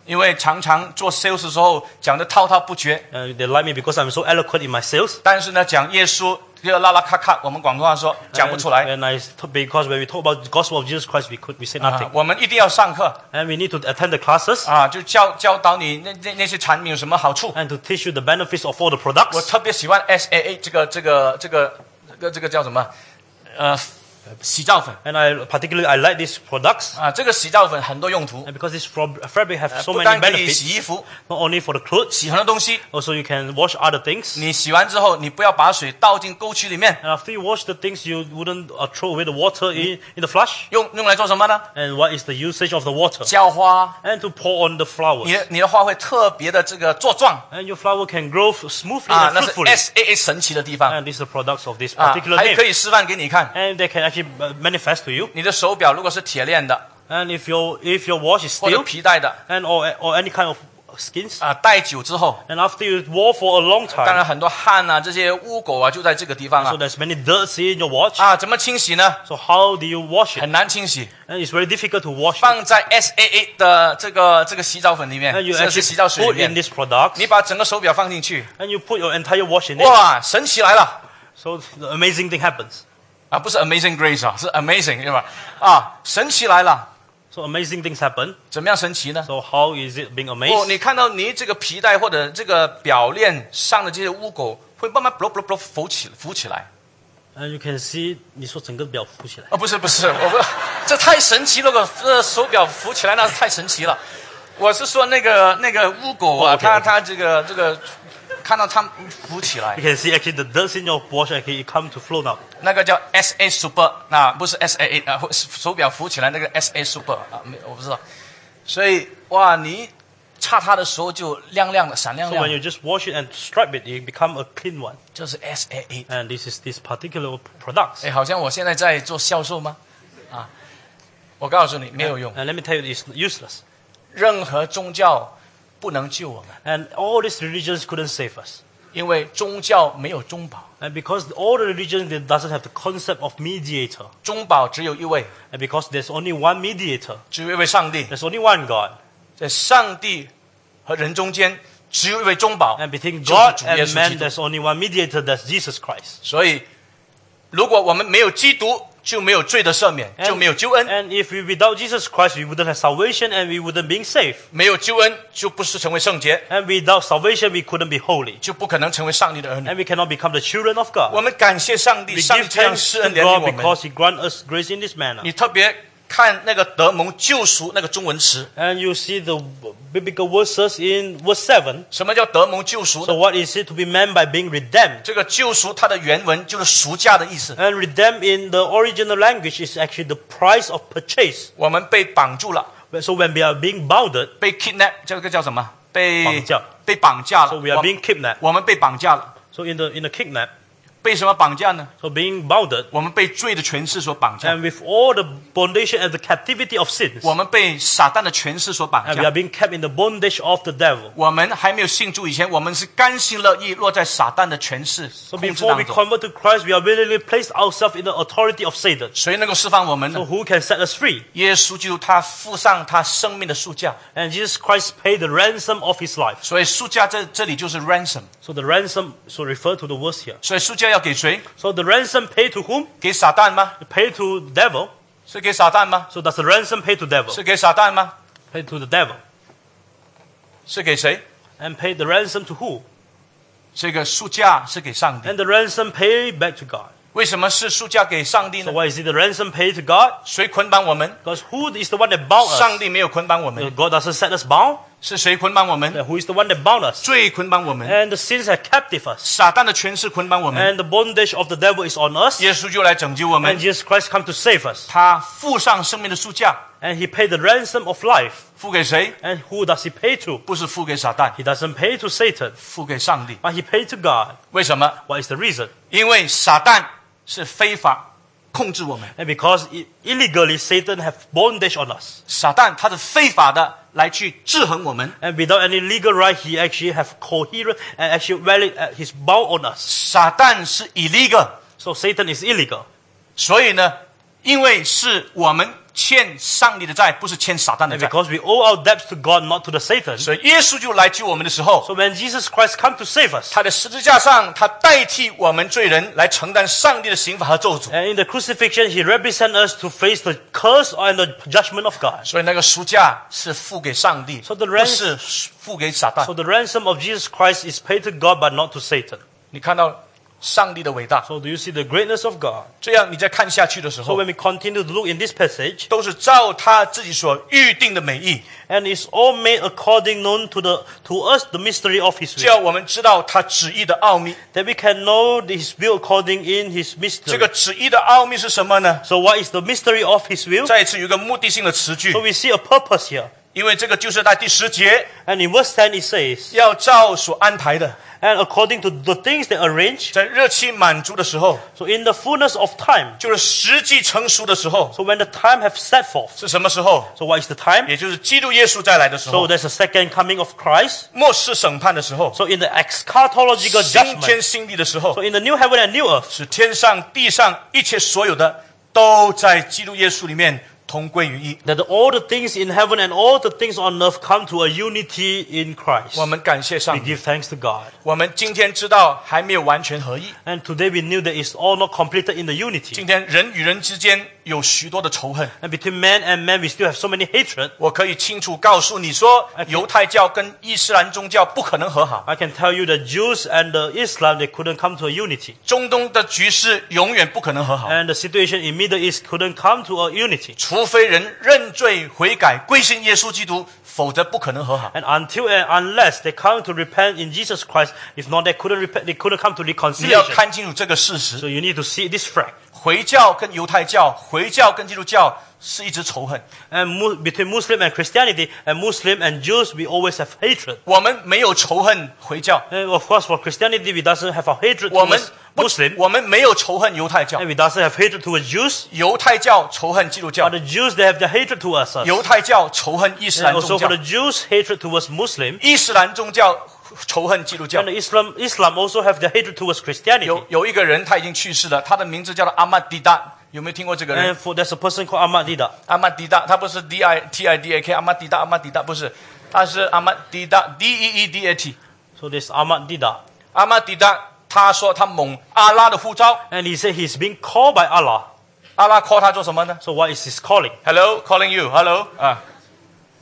Speaker 1: 因为常常做 sales 的时候讲的滔滔不绝
Speaker 2: ，uh, they like me because I'm so eloquent in my sales.
Speaker 1: 但是呢讲耶稣这个拉拉咔咔，我们广东话说讲不出来。
Speaker 2: and I because when we talk about the gospel of Jesus Christ, we could we say
Speaker 1: 啊
Speaker 2: nothing.
Speaker 1: 我们一定要上课
Speaker 2: And we need to attend the classes
Speaker 1: 啊，就教教导你那那那些产品有什么好处。
Speaker 2: and to teach you the benefits of all the products.
Speaker 1: 我特别喜欢 S A A 这个这个这个这个这个叫什么？呃，洗皂粉。
Speaker 2: And I particularly I like these products. Ah, because this fabric have so many benefits, not only for the clothes, also you can wash other things. after you wash the things, you wouldn't uh, throw away the water in, the flush. what is the usage of the water? to pour on the flowers. And your flower can grow f- smoothly
Speaker 1: 啊
Speaker 2: ，and
Speaker 1: 那是
Speaker 2: fruitfully.
Speaker 1: SA8 神奇的地方
Speaker 2: these are products of this
Speaker 1: 啊
Speaker 2: ，particular they can actually manifest to you.
Speaker 1: 你的手表如果是铁链的
Speaker 2: ，and if your if your watch is
Speaker 1: 或者
Speaker 2: or or any kind of skins，
Speaker 1: 啊，戴久之后
Speaker 2: ，and after you wore for a long time，
Speaker 1: 当然很多汗啊，这些污垢啊就在这个地方啊。
Speaker 2: So there's many dirt in your watch.
Speaker 1: 啊，怎么清洗呢
Speaker 2: ？So how do you wash it？
Speaker 1: 很难清洗。
Speaker 2: And it's very difficult to wash. it.
Speaker 1: SA8 的这个这个洗澡粉里面
Speaker 2: ，And you
Speaker 1: 这是洗澡 actually
Speaker 2: put in
Speaker 1: 面
Speaker 2: ，this product, you put your entire watch in it. the amazing thing happens.
Speaker 1: 啊，不是 Amazing Grace 啊，是 Amazing 对吧？啊，神奇来了
Speaker 2: ，So amazing things happen.
Speaker 1: 怎么样神奇呢
Speaker 2: ？So how is it being
Speaker 1: 哦
Speaker 2: ，amazed?
Speaker 1: 你看到你这个皮带或者这个表链上的这些污垢，会慢慢 blo blo blo 浮起浮起来。
Speaker 2: And you can see 你说整个表浮起来。
Speaker 1: 哦，不是不是，我不，这太神奇了，个这手表浮起来那是太神奇了。我是说那个那个污垢啊，它它这个这个，看到它浮起来
Speaker 2: You，can see actually the dirt in your watch actually come to flow now.
Speaker 1: 那个叫 S A Super，那不是 S A A 啊，或手表浮起来那个 S A Super 啊，没我不知道。所以哇，你擦它的时候就亮亮的，闪亮
Speaker 2: So
Speaker 1: 亮
Speaker 2: when，you just wash it and stripe it, it become a clean one.
Speaker 1: 就是 S A A。
Speaker 2: And this is this particular products.
Speaker 1: 哎，好像我现在在做销售吗？啊，我告诉你没有用，
Speaker 2: And let me tell you, it's useless.
Speaker 1: 任何宗教 不能救我们。
Speaker 2: And all these religions couldn't save us.
Speaker 1: 因为宗教没有中保，
Speaker 2: And because all the religions they doesn't have the concept of mediator.
Speaker 1: 中保只有一位，
Speaker 2: And because there's only one mediator,
Speaker 1: 只有一位上帝，
Speaker 2: there's only one God.
Speaker 1: 在上帝和人中间只有一位中保，
Speaker 2: And between
Speaker 1: 就是
Speaker 2: God
Speaker 1: 主耶
Speaker 2: and
Speaker 1: 稣
Speaker 2: man,
Speaker 1: 基督。
Speaker 2: there's only one mediator, that's Jesus Christ.
Speaker 1: 所以，如果我们没有基督， 就没有罪的赦免，
Speaker 2: And-
Speaker 1: 就没有救恩。
Speaker 2: And if we without Jesus Christ, we wouldn't have salvation and we wouldn't be saved.
Speaker 1: 没有救恩，就不是成为圣洁，
Speaker 2: And without salvation, we couldn't be holy.
Speaker 1: 就不可能成为上帝的儿女。
Speaker 2: And we cannot become the children of
Speaker 1: 我
Speaker 2: God.
Speaker 1: 们感谢上帝，
Speaker 2: We
Speaker 1: 上帝
Speaker 2: give
Speaker 1: 这样
Speaker 2: thanks
Speaker 1: 施
Speaker 2: to
Speaker 1: 恩怜悯
Speaker 2: God
Speaker 1: 我们。
Speaker 2: because He grant us grace in this manner.
Speaker 1: 你特别 看那个得蒙救赎那个中文词，
Speaker 2: And you see the biblical verses in verse 7.
Speaker 1: 什么叫得蒙救赎
Speaker 2: So
Speaker 1: 呢？
Speaker 2: what is it to be meant by being redeemed?
Speaker 1: 这个救赎它的原文就是赎价的意思。
Speaker 2: And redeemed in the original language is actually the price of purchase.
Speaker 1: 我们被绑住了，
Speaker 2: So when we are being bounded,
Speaker 1: 被 kidnap，这个叫什么？被
Speaker 2: 绑架
Speaker 1: 被绑架
Speaker 2: so
Speaker 1: 了。
Speaker 2: we are
Speaker 1: 我
Speaker 2: being kidnapped.
Speaker 1: 我们被绑架了，
Speaker 2: So in the in the kidnap,
Speaker 1: 被什么绑架呢？
Speaker 2: so being bounded,
Speaker 1: 我们被罪的权势所绑架，
Speaker 2: and with all the bondage and the captivity of sins,
Speaker 1: 我们被撒旦的权势所绑
Speaker 2: and we
Speaker 1: 架
Speaker 2: are。being kept in the bondage of the devil.
Speaker 1: 我们还没有信主以前，我们是甘心乐意落在撒旦的权势
Speaker 2: So
Speaker 1: 控制
Speaker 2: before
Speaker 1: 当
Speaker 2: we
Speaker 1: 中。
Speaker 2: convert to Christ, we are willingly place ourselves in the authority of Satan.
Speaker 1: 谁能够释放我们
Speaker 2: So
Speaker 1: 呢？
Speaker 2: who can set us free?
Speaker 1: 耶稣基督他付上他生命的赎价，
Speaker 2: And Jesus Christ paid the ransom of his life.
Speaker 1: 所以赎价这这里就是 ransom。
Speaker 2: So the ransom, so refer to the verse here.
Speaker 1: 所以赎价 要给谁？
Speaker 2: So the ransom paid to whom?
Speaker 1: 给撒旦吗？
Speaker 2: Paid to devil.
Speaker 1: 是给撒旦吗？
Speaker 2: So does the ransom pay to devil?
Speaker 1: 是给撒旦吗？
Speaker 2: Paid to the devil.
Speaker 1: 是给谁？
Speaker 2: And paid the ransom to who?
Speaker 1: 这个赎价是给上帝。
Speaker 2: And the ransom paid back to God.
Speaker 1: 为什么是赎价给上帝
Speaker 2: So
Speaker 1: 呢？
Speaker 2: why is it the ransom paid to God?
Speaker 1: 谁捆绑我们？
Speaker 2: Because who is the one that bound
Speaker 1: 上
Speaker 2: us?
Speaker 1: 帝没有捆绑我们，
Speaker 2: God doesn't set us bound.
Speaker 1: 是谁捆绑我们？
Speaker 2: Then who is the one that bound us?
Speaker 1: 罪捆绑我们，
Speaker 2: And the sins have captive us.
Speaker 1: 撒旦的权势捆绑我们。
Speaker 2: And the bondage of the devil is on us.
Speaker 1: 耶稣就来拯救我
Speaker 2: And
Speaker 1: 们，
Speaker 2: Jesus Christ come to save us.
Speaker 1: 他付上生命的赎价，
Speaker 2: And he paid the ransom of life.
Speaker 1: 付给谁？
Speaker 2: And who does he pay to?
Speaker 1: 不是付给撒旦，
Speaker 2: He doesn't pay to Satan,
Speaker 1: 付给上帝。
Speaker 2: but he paid to God.
Speaker 1: 为什么？
Speaker 2: What is the reason?
Speaker 1: 因为撒旦 是非法控制我们，
Speaker 2: And because i- illegally Satan have bondage on us.
Speaker 1: 撒旦他是非法的来去制衡我们，
Speaker 2: And without any legal right, he actually have coherent and actually valid, uh, he's bound on us.
Speaker 1: 撒旦是 illegal，
Speaker 2: So Satan is illegal.
Speaker 1: 所以呢，因为是我们 欠上帝的债，不是欠撒旦的
Speaker 2: And
Speaker 1: 债，
Speaker 2: because we owe our debts to God, not to the Satan.
Speaker 1: 所以耶稣就来救我们的时候，
Speaker 2: So when Jesus Christ come to save us,
Speaker 1: 他在十字架上，他代替我们罪人来承担上帝的刑罚和咒诅，
Speaker 2: and in the crucifixion, he represent us to face the curse and the judgment of God.
Speaker 1: 所以那个赎价是付给上帝，
Speaker 2: So the
Speaker 1: 不
Speaker 2: rest-
Speaker 1: 是付给撒旦
Speaker 2: So。the ransom of Jesus Christ is paid to God, but not to Satan.
Speaker 1: 你看到 上帝的伟大，
Speaker 2: So do you see the greatness of God?
Speaker 1: 这样你在看下去的时
Speaker 2: So
Speaker 1: 候，
Speaker 2: when we continue to look in this passage,
Speaker 1: 都是照他自己所预定的美意，
Speaker 2: and it's all made according known to the to us the mystery of His
Speaker 1: 叫
Speaker 2: will,
Speaker 1: 我们知道他旨意的奥秘。
Speaker 2: that we can know His will according in His
Speaker 1: 这
Speaker 2: mystery.
Speaker 1: 个旨意的奥秘是什么呢？
Speaker 2: So what is the mystery of His will?
Speaker 1: 再一次有一个目的性的词句
Speaker 2: So，we see a purpose here,
Speaker 1: 因为这个就是在第十节
Speaker 2: and in verse ten it says,
Speaker 1: 要照所安排的，
Speaker 2: and according to the things that arrange.
Speaker 1: 在日期满足的时候，
Speaker 2: So in the fullness of time,
Speaker 1: 就是时机成熟的时候，
Speaker 2: so when the time have set forth.
Speaker 1: 是什么时候？
Speaker 2: So what is the time?
Speaker 1: 也就是基督耶稣再来的时
Speaker 2: So
Speaker 1: 候，
Speaker 2: there's a second coming of Christ.
Speaker 1: 末世审判的时候，
Speaker 2: So in the eschatological
Speaker 1: 新
Speaker 2: judgment.
Speaker 1: 天新地的时候
Speaker 2: So，in the new heaven and new earth.
Speaker 1: 是天上地上一切所有的都在基督耶稣里面 同归于一。
Speaker 2: That all the things in heaven and all the things on earth come to a unity in Christ.
Speaker 1: 我们感谢
Speaker 2: We
Speaker 1: 上帝，
Speaker 2: give thanks to God.
Speaker 1: 我们今天知道还没有完全合一，
Speaker 2: And today we knew that it's all not completed in the unity.
Speaker 1: 今天人与人之间有许多的仇恨。
Speaker 2: And between man and man, we still have so many hatred.
Speaker 1: 我可以清楚告诉你说，犹太教跟伊斯兰宗教不可能和好，
Speaker 2: I can tell you the Jews and the Islam, they couldn't come to a unity.
Speaker 1: 中东的局势永远不可能和好，
Speaker 2: And the situation in Middle East couldn't come to a unity.
Speaker 1: 除 非人认罪悔改归信耶稣基督，否则不可能和好。
Speaker 2: And until and unless they come to repent in Jesus Christ, if not, they couldn't repent, they couldn't come to reconciliation.
Speaker 1: 看清楚这个事实
Speaker 2: ，So you need to see this fact.
Speaker 1: 回教跟犹太教，回教跟基督教是一直仇恨。
Speaker 2: And mu- between Muslim and Christianity, and Muslim and Jews, we always have hatred.
Speaker 1: 我们没有仇恨回教，
Speaker 2: And of course, for Christianity, we doesn't have a hatred
Speaker 1: 我们
Speaker 2: towards
Speaker 1: 不
Speaker 2: Muslim,
Speaker 1: 我们没有仇恨犹太教，
Speaker 2: and we doesn't have hatred towards Jews.
Speaker 1: 犹太教仇恨基督教
Speaker 2: But，the Jews, they have the hatred towards us.
Speaker 1: 犹太教仇恨伊斯
Speaker 2: And
Speaker 1: 兰宗
Speaker 2: also
Speaker 1: 教
Speaker 2: for the，Jews, hatred towards Muslim.
Speaker 1: 伊斯兰宗教 仇恨基督教
Speaker 2: And。the Islam, Islam also have their hatred towards Christianity.
Speaker 1: 有有一个人他已经去世了，他的名字叫做阿曼迪达， 有没有听过这个人
Speaker 2: ？And oh, eh? for there's a person called Ahmad Deedat。
Speaker 1: 阿曼迪达，他不是 D I T I D A K，阿曼迪达，阿曼迪达不是，他是阿曼迪达 D-E-E-D-A-T.
Speaker 2: So this Ahmad Deedat。
Speaker 1: 阿曼迪达，他说他蒙阿拉的呼召。
Speaker 2: And he said he's being called by Allah. Allah。
Speaker 1: 阿拉 call 他做什么呢
Speaker 2: ？So what is his calling?
Speaker 1: Hello, calling you. Hello ah. 啊、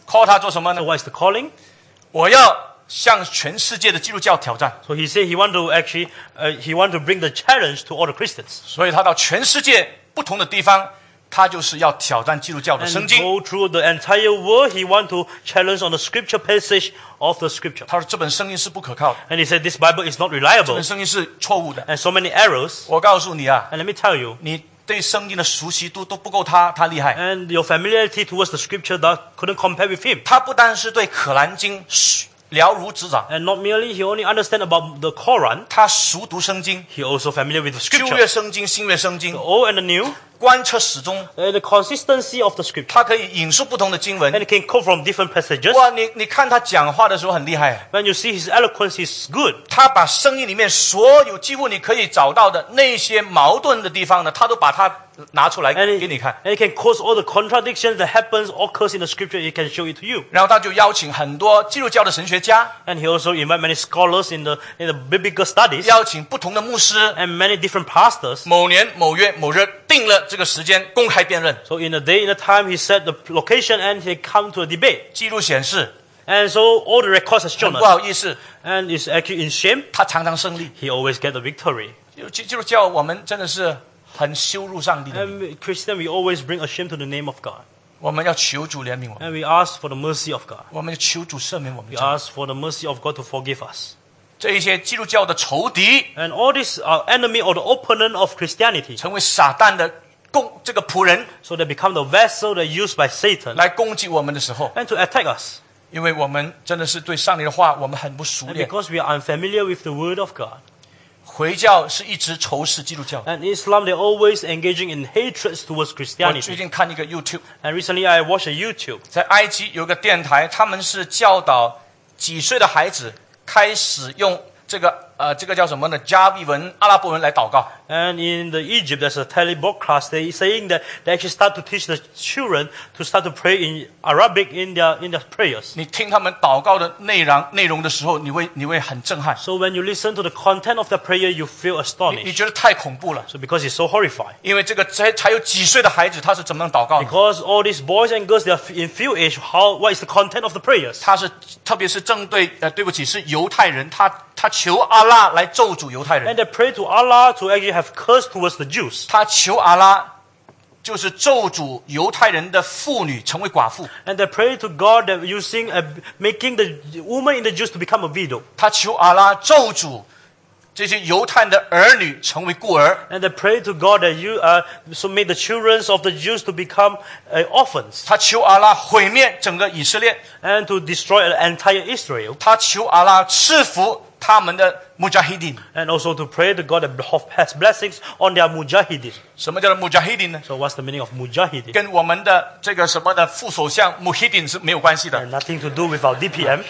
Speaker 1: uh,，call 他做什么呢？So
Speaker 2: what is the calling?
Speaker 1: 我要。向全世界的基督教挑战。
Speaker 2: So he said he want to actually, uh, he want to bring the challenge to all the Christians.
Speaker 1: 所以他到全世界不同的地方，他就是要挑战基督教的
Speaker 2: And
Speaker 1: 圣经。
Speaker 2: go through the entire world, he want to challenge on the scripture passage of the scripture.
Speaker 1: 他说这本圣经是不可靠的
Speaker 2: ，And he said this Bible is not
Speaker 1: 这
Speaker 2: reliable
Speaker 1: 本圣经是错误的。
Speaker 2: and so many errors.
Speaker 1: 我告诉你啊
Speaker 2: ，And let me tell you,
Speaker 1: 你对圣经的熟悉度都不够他他厉害。
Speaker 2: and your familiarity towards the scripture that couldn't compare with him.
Speaker 1: 他不单是对可兰经了如指掌
Speaker 2: ，And not merely he only understand about the Quran,
Speaker 1: 他熟读圣经
Speaker 2: ，he also familiar with the scripture, 旧
Speaker 1: 约圣经、新约圣
Speaker 2: the
Speaker 1: 经
Speaker 2: ，old and the new,
Speaker 1: 贯彻始终。
Speaker 2: uh, the consistency of the scripture.
Speaker 1: 他可以引述不同的经文
Speaker 2: And
Speaker 1: 文。
Speaker 2: it can come from different passages.
Speaker 1: 哇，你你看他讲话的时候很厉害
Speaker 2: ，When you see his eloquence is good.
Speaker 1: 他把圣经里面所有几乎你可以找到的那些矛盾的地方呢，他都把它拿出来给你看。
Speaker 2: and it can cause all the contradictions that happens occurs in the scripture. He can show it to you.
Speaker 1: 然后他就邀请很多基督教的神学家
Speaker 2: ，And he also invite many scholars in the in the biblical studies
Speaker 1: 邀请不同的牧师
Speaker 2: ，and many different pastors.
Speaker 1: 某年某月某日定了这个时间公开辩论。
Speaker 2: So in a day, in a time, he set the location and he come to a debate.
Speaker 1: 记录显示，
Speaker 2: And so all the records have
Speaker 1: 很
Speaker 2: shown
Speaker 1: 不
Speaker 2: us.
Speaker 1: 好意思，
Speaker 2: And it's actually in shame.
Speaker 1: 他常常胜利。
Speaker 2: He always get the victory.
Speaker 1: 基基督教我们真的是很羞辱上帝的名，
Speaker 2: And Christian, we always bring a shame to the name of God.
Speaker 1: 我们要求主怜悯我们，
Speaker 2: And we ask for the mercy of God.
Speaker 1: 我们要求主赦免我们
Speaker 2: We
Speaker 1: 的罪。
Speaker 2: ask for the mercy of God to forgive us.
Speaker 1: 这一些基督教的仇敌，
Speaker 2: And all these are enemy or the opponent of Christianity.
Speaker 1: 成为撒旦的 攻这个仆人
Speaker 2: So they become the vessel that used by Satan
Speaker 1: 来攻击我们的时候，
Speaker 2: and to attack us.
Speaker 1: 因为我们真的是对上帝的话我们很不熟
Speaker 2: And
Speaker 1: 练。
Speaker 2: because we are unfamiliar with the word of God.
Speaker 1: 回教是一直仇视基督教。
Speaker 2: And Islam, they're always engaging in hatreds towards
Speaker 1: 我最
Speaker 2: Christianity.
Speaker 1: 近看一个 YouTube，
Speaker 2: And recently I watched a YouTube.
Speaker 1: 在埃及有个电台，他们是教导几岁的孩子开始用这个 呃这个叫什么呢？加比文、阿拉伯文来祷告。
Speaker 2: And in the Egypt, there's a telebroadcast. They saying that they actually start to teach the children to start to pray in Arabic in their in their prayers.
Speaker 1: 你听他们祷告的内容内容的时候，你会你会很震撼，
Speaker 2: So when you listen to the content of the prayer, you feel
Speaker 1: 你
Speaker 2: astonished.
Speaker 1: 觉得太恐怖了。
Speaker 2: So because it's so horrifying.
Speaker 1: 因为这个才才有几岁的孩子，他是怎么样祷告的？
Speaker 2: Because all these boys and girls, they are in few age. How what is the content of the prayers?
Speaker 1: 他是特别是针对呃，对不起，是犹太人，他 他求阿拉来咒诅犹太人，
Speaker 2: And they pray to Allah to actually have curse towards the Jews.
Speaker 1: 他求阿拉就是咒诅犹太人的妇女成为寡妇，
Speaker 2: And they pray to God that using uh, making the woman in the Jews to become a widow.
Speaker 1: 他求阿拉咒诅这些犹太人的儿女成为孤儿，
Speaker 2: And they pray to God that you uh, so make the children of the Jews to become uh, orphans
Speaker 1: 他求阿拉毁灭整个以色列，
Speaker 2: and to destroy the entire Israel.
Speaker 1: 他求阿拉赐福 他们的穆加希丁。
Speaker 2: And also to pray to God that has blessings on their mujahideen.
Speaker 1: 什么叫做穆加希丁呢？
Speaker 2: So what's the meaning of mujahideen?
Speaker 1: 跟我们的这个什么的副首相穆希丁是没有关系的
Speaker 2: And nothing to do with our DPM.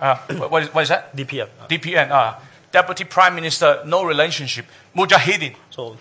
Speaker 1: 啊。What is what is that?
Speaker 2: DPM.
Speaker 1: DPN 啊，Deputy Prime Minister No Relationship Mujahideen。
Speaker 2: So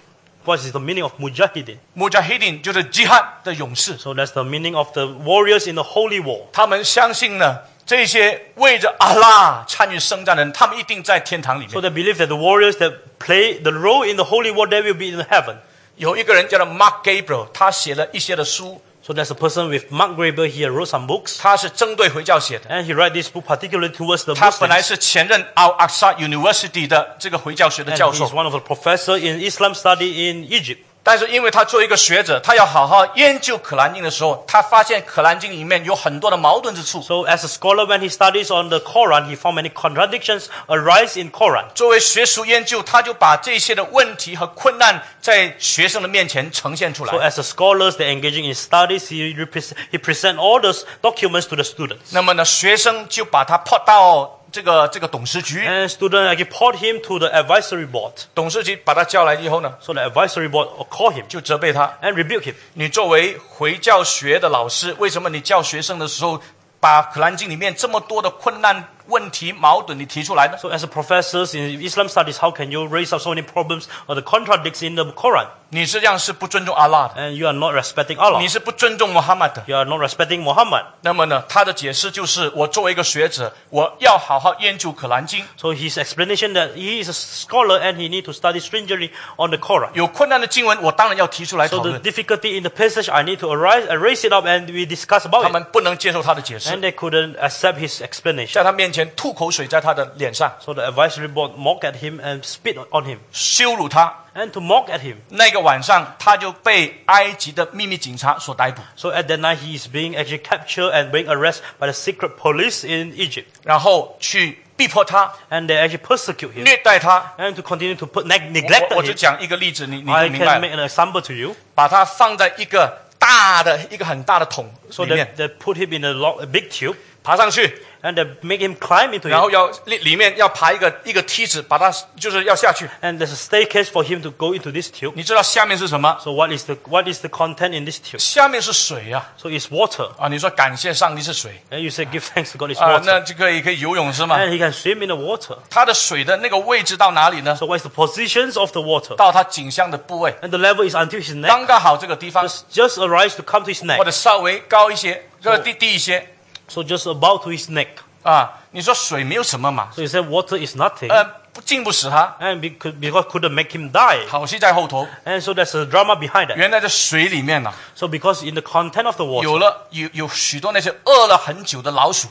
Speaker 2: what is the meaning of mujahideen?
Speaker 1: Mujahideen 就是 jihad 的勇士，
Speaker 2: So that's the meaning of the warriors in the holy war.
Speaker 1: 他们相信呢， 这些为着阿拉参与圣战的人，他们一定在天堂里面 So。
Speaker 2: they believe that the warriors that play the role in the holy war, they will be in heaven.
Speaker 1: 有一个人叫做 Mark Gabriel，他写了一些的书
Speaker 2: ，So there's a person with Mark Graber here wrote some books.
Speaker 1: 他是针对回教写的。
Speaker 2: And he wrote this book particularly towards the
Speaker 1: 他本来.是前任 Al Aqsa University 的这个回教学的教授
Speaker 2: And he's，one of the professor in Islam study in Egypt.
Speaker 1: 但是因为他作为一个学者，他要好好研究《可兰经》的时候，他发现《可兰经》里面有很多的矛盾之处。
Speaker 2: So as a scholar, when he studies on the Quran, he found many contradictions arise in Quran.
Speaker 1: 作为学术研究，他就把这些的问题和困难在学生的面前呈现出来 So。
Speaker 2: as the scholars, they're engaging in studies. He, represent, he present all those documents to the students.
Speaker 1: 那么呢，学生就把他抛到这个这个董事局
Speaker 2: ，And actually report him to the advisory board.
Speaker 1: 董事局把他叫来以后呢
Speaker 2: ，So the advisory board call him
Speaker 1: 就责备他
Speaker 2: ：and rebuke him.
Speaker 1: 你作为回教学的老师，为什么你教学生的时候，把《可兰经》里面这么多的困难问题矛盾你提出来呢？
Speaker 2: So, as a professors in Islam studies, how can you raise up so many problems or the contradicts in the Quran?
Speaker 1: 你这样是不尊重阿拉的，
Speaker 2: And you are not respecting Allah.
Speaker 1: 你是不尊重穆罕默德。
Speaker 2: You are not respecting Muhammad.
Speaker 1: 那么呢，他的解释就是：我作为一个学者，我要好好研究《可兰经》，
Speaker 2: So his explanation that he is a scholar and he need to study stringently on the Quran.
Speaker 1: 有困难的经文，我当然要提出来
Speaker 2: So
Speaker 1: 讨
Speaker 2: the
Speaker 1: 论。
Speaker 2: difficulty in the passage, I need to arise, uh, raise it up and we discuss
Speaker 1: 他
Speaker 2: about it.
Speaker 1: 们不能接受他的解释，
Speaker 2: And they couldn't accept his explanation.
Speaker 1: 在他面 前吐口水在他的脸上，
Speaker 2: So the advisory board mocked at him and spit on him.
Speaker 1: 羞辱他。
Speaker 2: And to mock at him.
Speaker 1: 那个晚上，他就被埃及的秘密警察所逮捕，
Speaker 2: So at that night, he is being actually captured and being arrested by the secret police in Egypt.
Speaker 1: 然后去逼迫他、
Speaker 2: And they actually persecute him
Speaker 1: 虐待他。
Speaker 2: and to continue to put neg-
Speaker 1: 我
Speaker 2: neglect
Speaker 1: 我我就
Speaker 2: him.
Speaker 1: 讲一个例子，你你
Speaker 2: I
Speaker 1: 就明白
Speaker 2: can
Speaker 1: 了。
Speaker 2: make an example to you.
Speaker 1: 把他放在一个大的一个很大的桶
Speaker 2: So
Speaker 1: 里面
Speaker 2: they, they put him in a, lo- a big tube
Speaker 1: 爬上去
Speaker 2: ，and make him climb into
Speaker 1: 然.后要里里面要爬一个一个梯子，把他就是要下去。
Speaker 2: And there's a staircase for him to go into this tube.
Speaker 1: 你知道下面是什么
Speaker 2: ？So what is the what is the content in this tube?
Speaker 1: 下面是水呀、
Speaker 2: So it's water.
Speaker 1: 啊！你说感谢上帝是水
Speaker 2: And you say give thanks to God 那 water.
Speaker 1: 啊，那就可以可以游泳是吗
Speaker 2: ？And he can swim in the water.
Speaker 1: 它的水的那个位置到哪里呢
Speaker 2: ？So what is the positions of the water?
Speaker 1: 到他颈项的部位
Speaker 2: ，And the level is until his neck.
Speaker 1: 刚刚好这个地方
Speaker 2: ，Just, arise to come to his neck.
Speaker 1: 或者稍微高一些，或者低低一些
Speaker 2: So just about to his neck.
Speaker 1: 啊。你说水没有什么嘛？
Speaker 2: So you say water is nothing.
Speaker 1: 呃，不浸不死他，
Speaker 2: and because, because couldn't make him die.
Speaker 1: 好戏在后头。
Speaker 2: And so there's a drama behind that.
Speaker 1: 原来在水里面呢、
Speaker 2: So because in the content of the
Speaker 1: 有
Speaker 2: water,
Speaker 1: 了有有许多那些饿了很久的老鼠，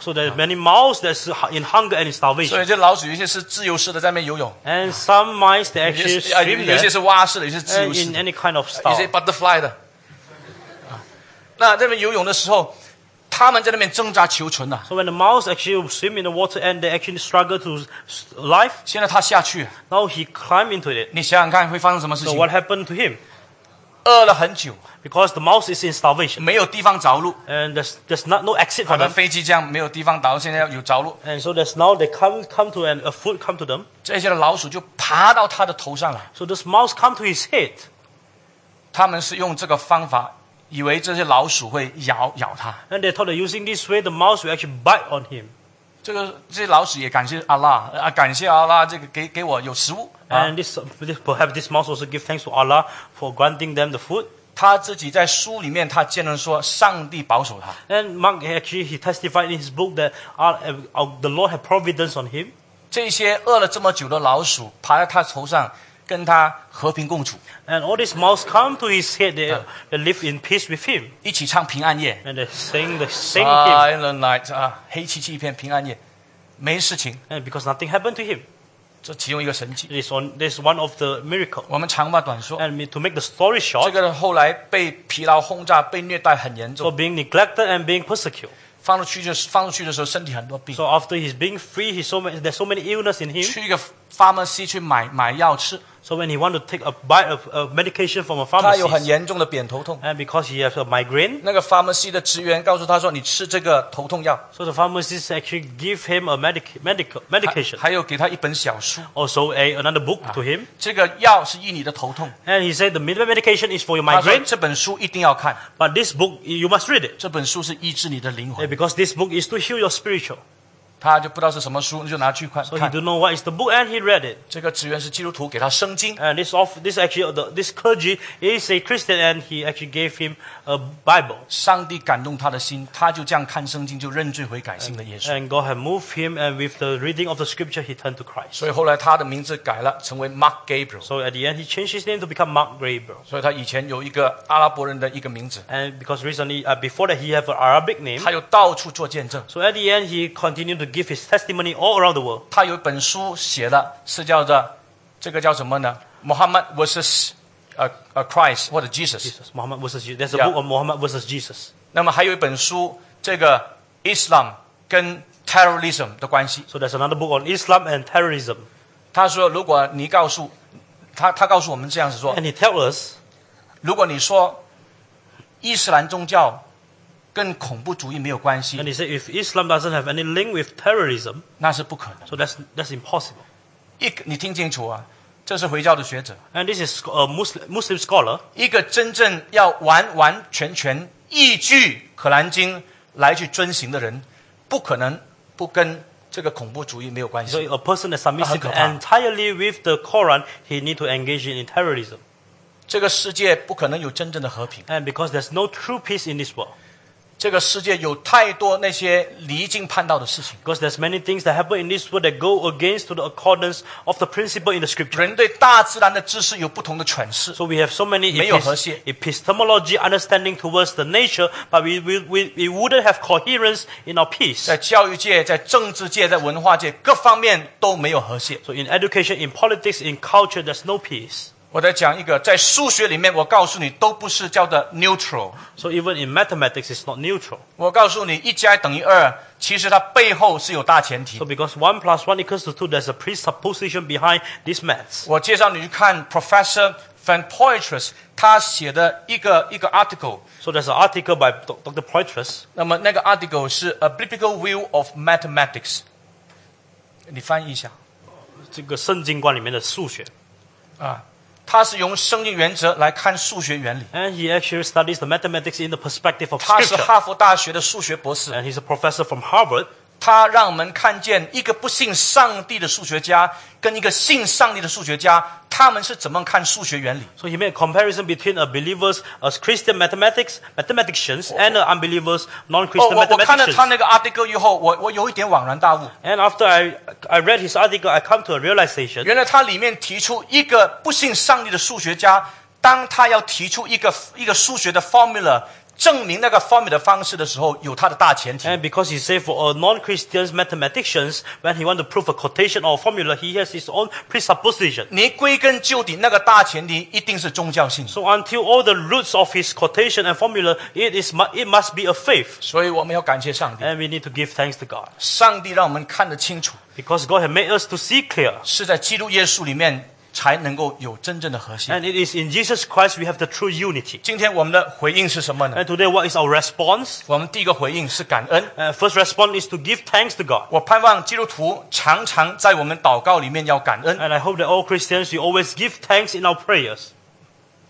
Speaker 2: so there's many mouths that's in hunger and in
Speaker 1: 所
Speaker 2: starvation.
Speaker 1: 以这老鼠有一些是自由式的在那边游泳，
Speaker 2: And some mice, they
Speaker 1: 有
Speaker 2: actually
Speaker 1: 些啊有
Speaker 2: swim
Speaker 1: 有一些
Speaker 2: there
Speaker 1: 是蛙式的，有些是自
Speaker 2: and
Speaker 1: 由式
Speaker 2: in
Speaker 1: 的，
Speaker 2: any kind of
Speaker 1: 有些
Speaker 2: style.
Speaker 1: butterfly 的。啊那这边游泳的时候， 他们在那边挣扎求存呐、
Speaker 2: So when the mouse actually swim in the water and they actually struggle to s- life,
Speaker 1: 现在他下去，
Speaker 2: now he climbed into it.
Speaker 1: 你想想看会发生什么事
Speaker 2: So
Speaker 1: 情？
Speaker 2: what happened to him?
Speaker 1: 饿了很久，
Speaker 2: Because the mouse is in starvation
Speaker 1: 没有地方着陆，
Speaker 2: and there's, there's not, no exit
Speaker 1: 好
Speaker 2: for
Speaker 1: 的
Speaker 2: them.
Speaker 1: 飞机这样没有地方着陆，现在要有着陆，
Speaker 2: And so there's now they come, come to an, a food come to them.
Speaker 1: 这些的老鼠就爬到他的头上来。
Speaker 2: So this mouse come to his head.
Speaker 1: 他们是用这个方法， 以为这些老鼠会咬咬他。
Speaker 2: And they thought that using this way, the mouse will actually bite on him.
Speaker 1: 这个这些老鼠也感谢阿拉啊，感谢阿拉，这个给给我有食物啊。
Speaker 2: And this, this, perhaps this mouse also give thanks to Allah for granting them the food.
Speaker 1: 他自己在书里面，他见人说，上帝保守他。
Speaker 2: And Mark actually he testified in his book that our, uh, the Lord had providence on him.
Speaker 1: 这些饿了这么久的老鼠爬在他头上， 跟他和平共处，
Speaker 2: And all these mouse come to his head. They, they live in peace with him.
Speaker 1: 一起唱平安夜。
Speaker 2: And they sing the sing hymn.
Speaker 1: Silent night 啊，黑漆漆一片平安夜，没事情。
Speaker 2: And because nothing happened to him.
Speaker 1: 这其中一个神迹。
Speaker 2: It is, on, this is one of the miracle.
Speaker 1: 我们长话短说，
Speaker 2: And me- to make the story
Speaker 1: 这
Speaker 2: short,
Speaker 1: 个后来被疲劳轰炸，被虐待很严
Speaker 2: so
Speaker 1: 重。
Speaker 2: being neglected and being persecuted.
Speaker 1: 放出去就是放出去的时候，身体很多病。
Speaker 2: So after he's being free, he's so many, there's so many illness in him.
Speaker 1: 去一个 pharmacy 去买买药吃，
Speaker 2: so when he wanted to take a bite of a medication from a pharmacy，
Speaker 1: 他有很严重的偏头痛。
Speaker 2: And because he has a migraine，
Speaker 1: 那个 pharmacy 的职员告诉他说：“你吃这个头痛药。
Speaker 2: ”So the pharmacist actually give him a medic medical medication，
Speaker 1: 还有给他一本小书。
Speaker 2: Also a another book to him，
Speaker 1: 这个药是医你的头痛。
Speaker 2: And he said the medication is for your migraine。
Speaker 1: 这本书一定要看。
Speaker 2: But this book you must read it。
Speaker 1: 这本书是医治你的灵魂。
Speaker 2: Because this book is to heal your spiritual。
Speaker 1: 他就不知道是什么书，就拿去看。
Speaker 2: So he don't know what is the book, and he read it.
Speaker 1: 这个职员是基督徒，给他圣经。
Speaker 2: And this off, this actually, the, this clergy is a Christian, and he actually gave him a Bible.
Speaker 1: 上帝感动他的心，他就这样看圣经，就认罪悔改，信了耶稣。
Speaker 2: And God had moved him, and with the reading of the scripture, he turned to Christ.
Speaker 1: 所以后来他的名字改了，成为 Mark Gabriel。
Speaker 2: So at the end, he changed his name to become Mark Gabriel.
Speaker 1: 所以他以前有一个阿拉伯人的一个名字，
Speaker 2: And because recently, uh, before that, he have an Arabic name.
Speaker 1: 他有到处做见证。
Speaker 2: So at the end, he continued to give his testimony all around the world.
Speaker 1: 他有一本书写的是叫做这个叫什么呢？Muhammad versus 呃呃 Christ 或者 Jesus。
Speaker 2: Jesus, Muhammad versus Jesus. There's a
Speaker 1: Yeah.
Speaker 2: book on Muhammad versus Jesus.
Speaker 1: 那么还有一本书，这个 Islam 跟 terrorism 的关系。
Speaker 2: So there's another book on Islam and terrorism.
Speaker 1: 他说，如果你告诉他，他告诉我们这样子说，
Speaker 2: And he tells us
Speaker 1: 如果你说伊斯兰宗教跟恐怖主义没有关
Speaker 2: And
Speaker 1: 系，
Speaker 2: he said, if Islam doesn't have any link with terrorism,
Speaker 1: 那是不可能。
Speaker 2: so that's that's impossible.
Speaker 1: 一个你听清楚啊， 这是回教的学者
Speaker 2: ，And this is a Muslim, Muslim scholar.
Speaker 1: 一个真正要完完全全依据《可兰经》来去遵行的人，不可能不跟这个恐怖主义没有关
Speaker 2: So
Speaker 1: 系。
Speaker 2: a person that's submissive
Speaker 1: 很可怕。
Speaker 2: entirely with the Quran, he need to engage in terrorism.
Speaker 1: 这个世界不可能有真正的和平
Speaker 2: ，And because there's no true peace in this world,
Speaker 1: 这个世界有太多那些离经叛道的事情。
Speaker 2: because there's many things that happen in this world that go against to the accordance of the principle in the scripture.
Speaker 1: 人对大自然的知识有不同的诠释，
Speaker 2: So we have so many
Speaker 1: 没有
Speaker 2: epis-
Speaker 1: 和谐。
Speaker 2: epistemology understanding towards the nature, but we, we, we, we wouldn't have coherence in our peace.
Speaker 1: 在教育界、在政治界、在文化界各方面都没有和谐。
Speaker 2: So in education, in politics, in culture, there's no peace.
Speaker 1: 我再讲一个，在数学里面，我告诉你都不是叫做 neutral。
Speaker 2: So even in mathematics, it's not neutral.
Speaker 1: 我告诉你，一加一等于二，其实它背后是有大前提
Speaker 2: So。because one plus one equals to 2, there's a presupposition behind this maths.
Speaker 1: 我介绍你去看 Professor Van Poitras 他写的一个一个 article。
Speaker 2: So there's an article by Dr. Poitras.
Speaker 1: 那么那个 article 是 A Biblical View of Mathematics，你翻译一下
Speaker 2: 这个圣经观里面的数学。
Speaker 1: 啊。他是用生命原则来看数学原理。
Speaker 2: And he actually studies the mathematics in the perspective of
Speaker 1: 他是.哈佛大学的数学博士。
Speaker 2: And he's a professor from Harvard.
Speaker 1: 他让我们看见一个不信上帝的数学家跟一个信上帝的数学家，他们是怎么看数学原理。
Speaker 2: So he made a comparison between a believer's, as Christian mathematics, mathematicians, and an unbeliever's
Speaker 1: 哦
Speaker 2: ，non-Christian mathematicians.
Speaker 1: 我我看了他那个 article 以后，我我有一点恍然大悟
Speaker 2: ，And after I, I read his article, I come to a realization
Speaker 1: 原来他里面提出一个不信上帝的数学家，当他要提出一个一个数学的 formula 证明那个 formula 的方式的时候，有它的大前提。
Speaker 2: And because he said for a non-Christian mathematicians, when he want to prove a quotation or formula, he has his own presupposition.
Speaker 1: 你归根究底，那个大前提一定是宗教性。
Speaker 2: So until all the roots of his quotation and formula, it is it must be a faith.
Speaker 1: 所以我们要感谢上帝
Speaker 2: ，And we need to give thanks to God.
Speaker 1: 上帝让我们看得清楚
Speaker 2: ，Because God has made us to see clear.
Speaker 1: 是在基督耶稣里面 才能够有真正的和谐。
Speaker 2: And it is in Jesus Christ we have the true unity.
Speaker 1: 今天我们的回应是什么呢？
Speaker 2: And today what is our response?
Speaker 1: 我们第一个回应是感恩。
Speaker 2: Uh, first response is to give thanks to God.
Speaker 1: 我盼望基督徒常常在我们祷告里面要感恩。
Speaker 2: And I hope that all Christians, we always give thanks in our prayers.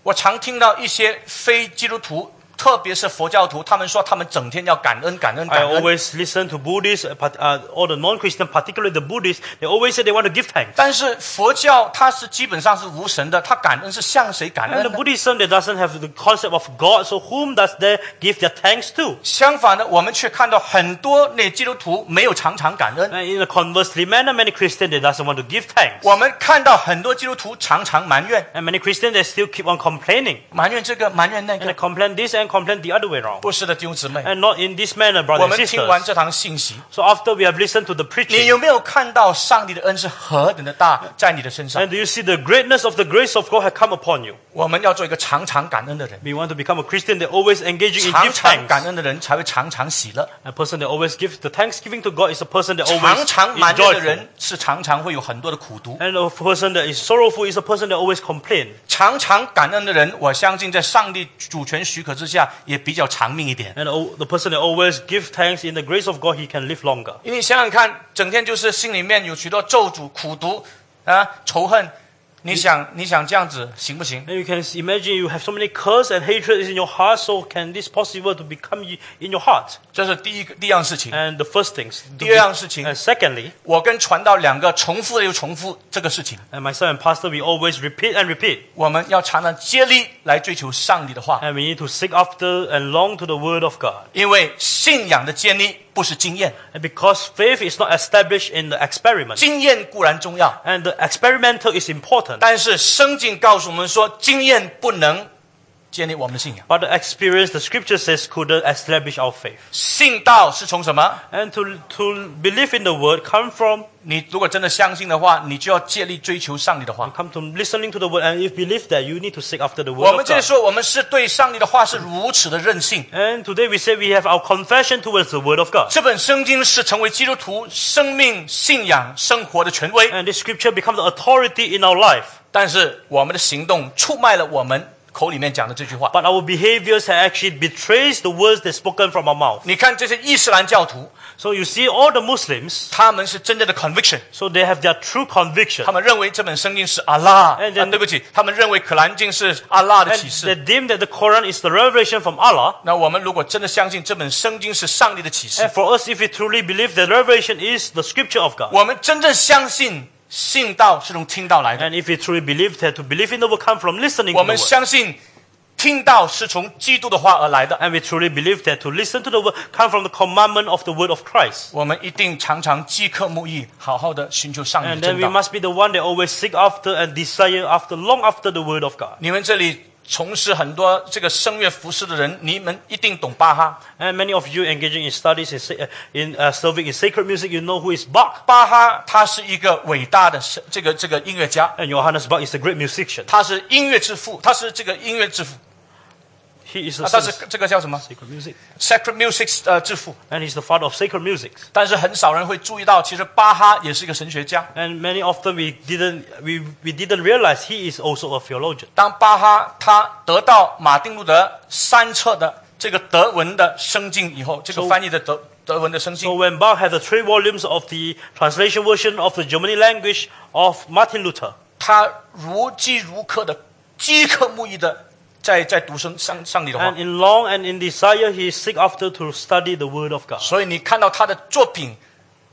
Speaker 1: 我常听到一些非基督徒， 特别是佛教徒，他们说他们整天要感恩、感恩、
Speaker 2: I
Speaker 1: 感恩。
Speaker 2: always listen to Buddhists, uh, but, uh, all the non-Christian, particularly the Buddhists, they always say they want to give thanks.
Speaker 1: 但是佛教它是基本上是无神的，它感恩是向谁感
Speaker 2: And
Speaker 1: 恩
Speaker 2: the
Speaker 1: 呢？
Speaker 2: Buddhism, that doesn't have the concept of God, so whom does they give their thanks to?
Speaker 1: 相反的，我们却看到很多那基督徒没有常常感恩。
Speaker 2: And in a conversely manner, many Christians, they doesn't want to give thanks.
Speaker 1: 我们看到很多基督徒常常埋怨，
Speaker 2: And many Christians, they still keep on complaining.
Speaker 1: 埋怨这个，埋怨那
Speaker 2: And they
Speaker 1: 个。
Speaker 2: complain this and complain the other way around.
Speaker 1: 不是的，弟兄姊妹。
Speaker 2: And not in this manner, brothers
Speaker 1: 我
Speaker 2: and sisters.
Speaker 1: 这堂信息
Speaker 2: ，So after we have listened to the preaching,
Speaker 1: 有没有看到上帝的恩是何等的大在你的身上
Speaker 2: and？do you see the greatness of the grace of God has come upon you?
Speaker 1: 我们要做一个常常感恩的人
Speaker 2: ，We want to become a Christian that always engaging in
Speaker 1: giving.
Speaker 2: A person that always gives the thanksgiving to God is a person that
Speaker 1: 常
Speaker 2: always
Speaker 1: 常埋 is 怨的
Speaker 2: joyful.
Speaker 1: 人是常常会有很多的苦毒。
Speaker 2: And a person that is sorrowful is a person that always complains.
Speaker 1: 常常感恩的人，我相信在上帝主权许可之下，也比较长命一点。
Speaker 2: And the person that always gives thanks in the grace of God, he can live longer.
Speaker 1: 因为想想看，整天就是心里面有许多咒诅、苦毒啊、仇恨，你想你想这样子行不行
Speaker 2: ？And you can imagine you have so many curse and hatred is in your heart, so can this possible to become y- in your heart?
Speaker 1: 这是第一个第一样事情。
Speaker 2: And the first things.
Speaker 1: 第二样事情
Speaker 2: and secondly,
Speaker 1: 我跟传道两个重复又重复这个事情
Speaker 2: ，and myself and pastor, we always repeat and repeat.
Speaker 1: 我们要常常接力来追求上帝的话
Speaker 2: ，And we need to seek after and long to the word of God.
Speaker 1: 因为信仰的建立 不是经验，
Speaker 2: And because faith is not established in the experiment.
Speaker 1: 经验固然重要，
Speaker 2: And the experimental is important.
Speaker 1: 但是圣经告诉我们说，经验不能 建立我们的信仰。
Speaker 2: But the experience, the scripture says, couldn't establish our faith.
Speaker 1: 信道是从什么？
Speaker 2: And to, to believe in the word come from,
Speaker 1: 你如果真的相信的话，你就要竭力追求上帝的话。
Speaker 2: come to listening to the word. And if you believe that, you need to seek after the
Speaker 1: 我
Speaker 2: word
Speaker 1: 们
Speaker 2: of
Speaker 1: 这里
Speaker 2: God.
Speaker 1: 说，我们是对上帝的话是如此的任性。
Speaker 2: And today we say we have our confession towards the word of God.
Speaker 1: 这本圣经是成为基督徒生命、信仰、生活的权威，
Speaker 2: And this scripture becomes the authority in our life.
Speaker 1: 但是我们的行动出卖了我们 口里面讲的这句话。
Speaker 2: but our behaviors have actually betrays the words that spoken from our mouth.
Speaker 1: 你看这些伊斯兰教徒，
Speaker 2: So you see all the Muslims,
Speaker 1: 他们是真正的 conviction，
Speaker 2: so they have their true conviction.
Speaker 1: 他们认为这本圣经是阿拉，
Speaker 2: And then-
Speaker 1: 啊，对不起，他们认为可兰经是阿拉的
Speaker 2: And
Speaker 1: 启
Speaker 2: they
Speaker 1: 示。
Speaker 2: deem that the Quran is the revelation from Allah.
Speaker 1: 那我们如果真的相信这本圣经是上帝的启示
Speaker 2: And，for us, if we truly believe that revelation is the scripture of God,
Speaker 1: 我们真正相信 信道是从听道来的，
Speaker 2: and if we truly believe that to believe in the word come from listening
Speaker 1: 我
Speaker 2: to the
Speaker 1: 们
Speaker 2: word,
Speaker 1: 相信听道是从基督的话而来的，
Speaker 2: and we truly believe that to listen to the word come from the commandment of the word of Christ.
Speaker 1: 我们一定常常饥渴慕义，好好的寻求上帝
Speaker 2: And
Speaker 1: 的
Speaker 2: then
Speaker 1: 真
Speaker 2: we
Speaker 1: 道。
Speaker 2: must be the one that always seek after and desire after, long after the word of God.
Speaker 1: 你们这里 从事很多这个声乐服饰的人，你们一定懂巴哈。
Speaker 2: And many of you engaging in studies in, uh, in uh, serving in sacred music, you know who is Bach.
Speaker 1: 巴哈他是一个伟大的是这个这个音乐家
Speaker 2: ，And Johannes Bach is a great musician.
Speaker 1: 他是音乐之父，他是这个音乐之父
Speaker 2: He is a
Speaker 1: 啊，他是
Speaker 2: son of
Speaker 1: 这个叫什么
Speaker 2: sacred music.
Speaker 1: sacred music 呃之父。
Speaker 2: And he's the father of sacred music.
Speaker 1: 但是很少人会注意到，其实巴哈也是一个神学家。
Speaker 2: And many of them we didn't, we, we didn't realize he is also a theologian.
Speaker 1: 当巴哈他得到马丁路德三册的这个德文的圣经以后，这个
Speaker 2: So-
Speaker 1: 翻译的德德文的圣
Speaker 2: So
Speaker 1: 经，
Speaker 2: when Bach had the three volumes of the translation version of the Germany language of Martin Luther,
Speaker 1: 他如饥如渴的饥渴慕义的 在在读圣上上帝的话
Speaker 2: and。in long and in desire he seek after to study the word of God.
Speaker 1: 所以你看到他的作品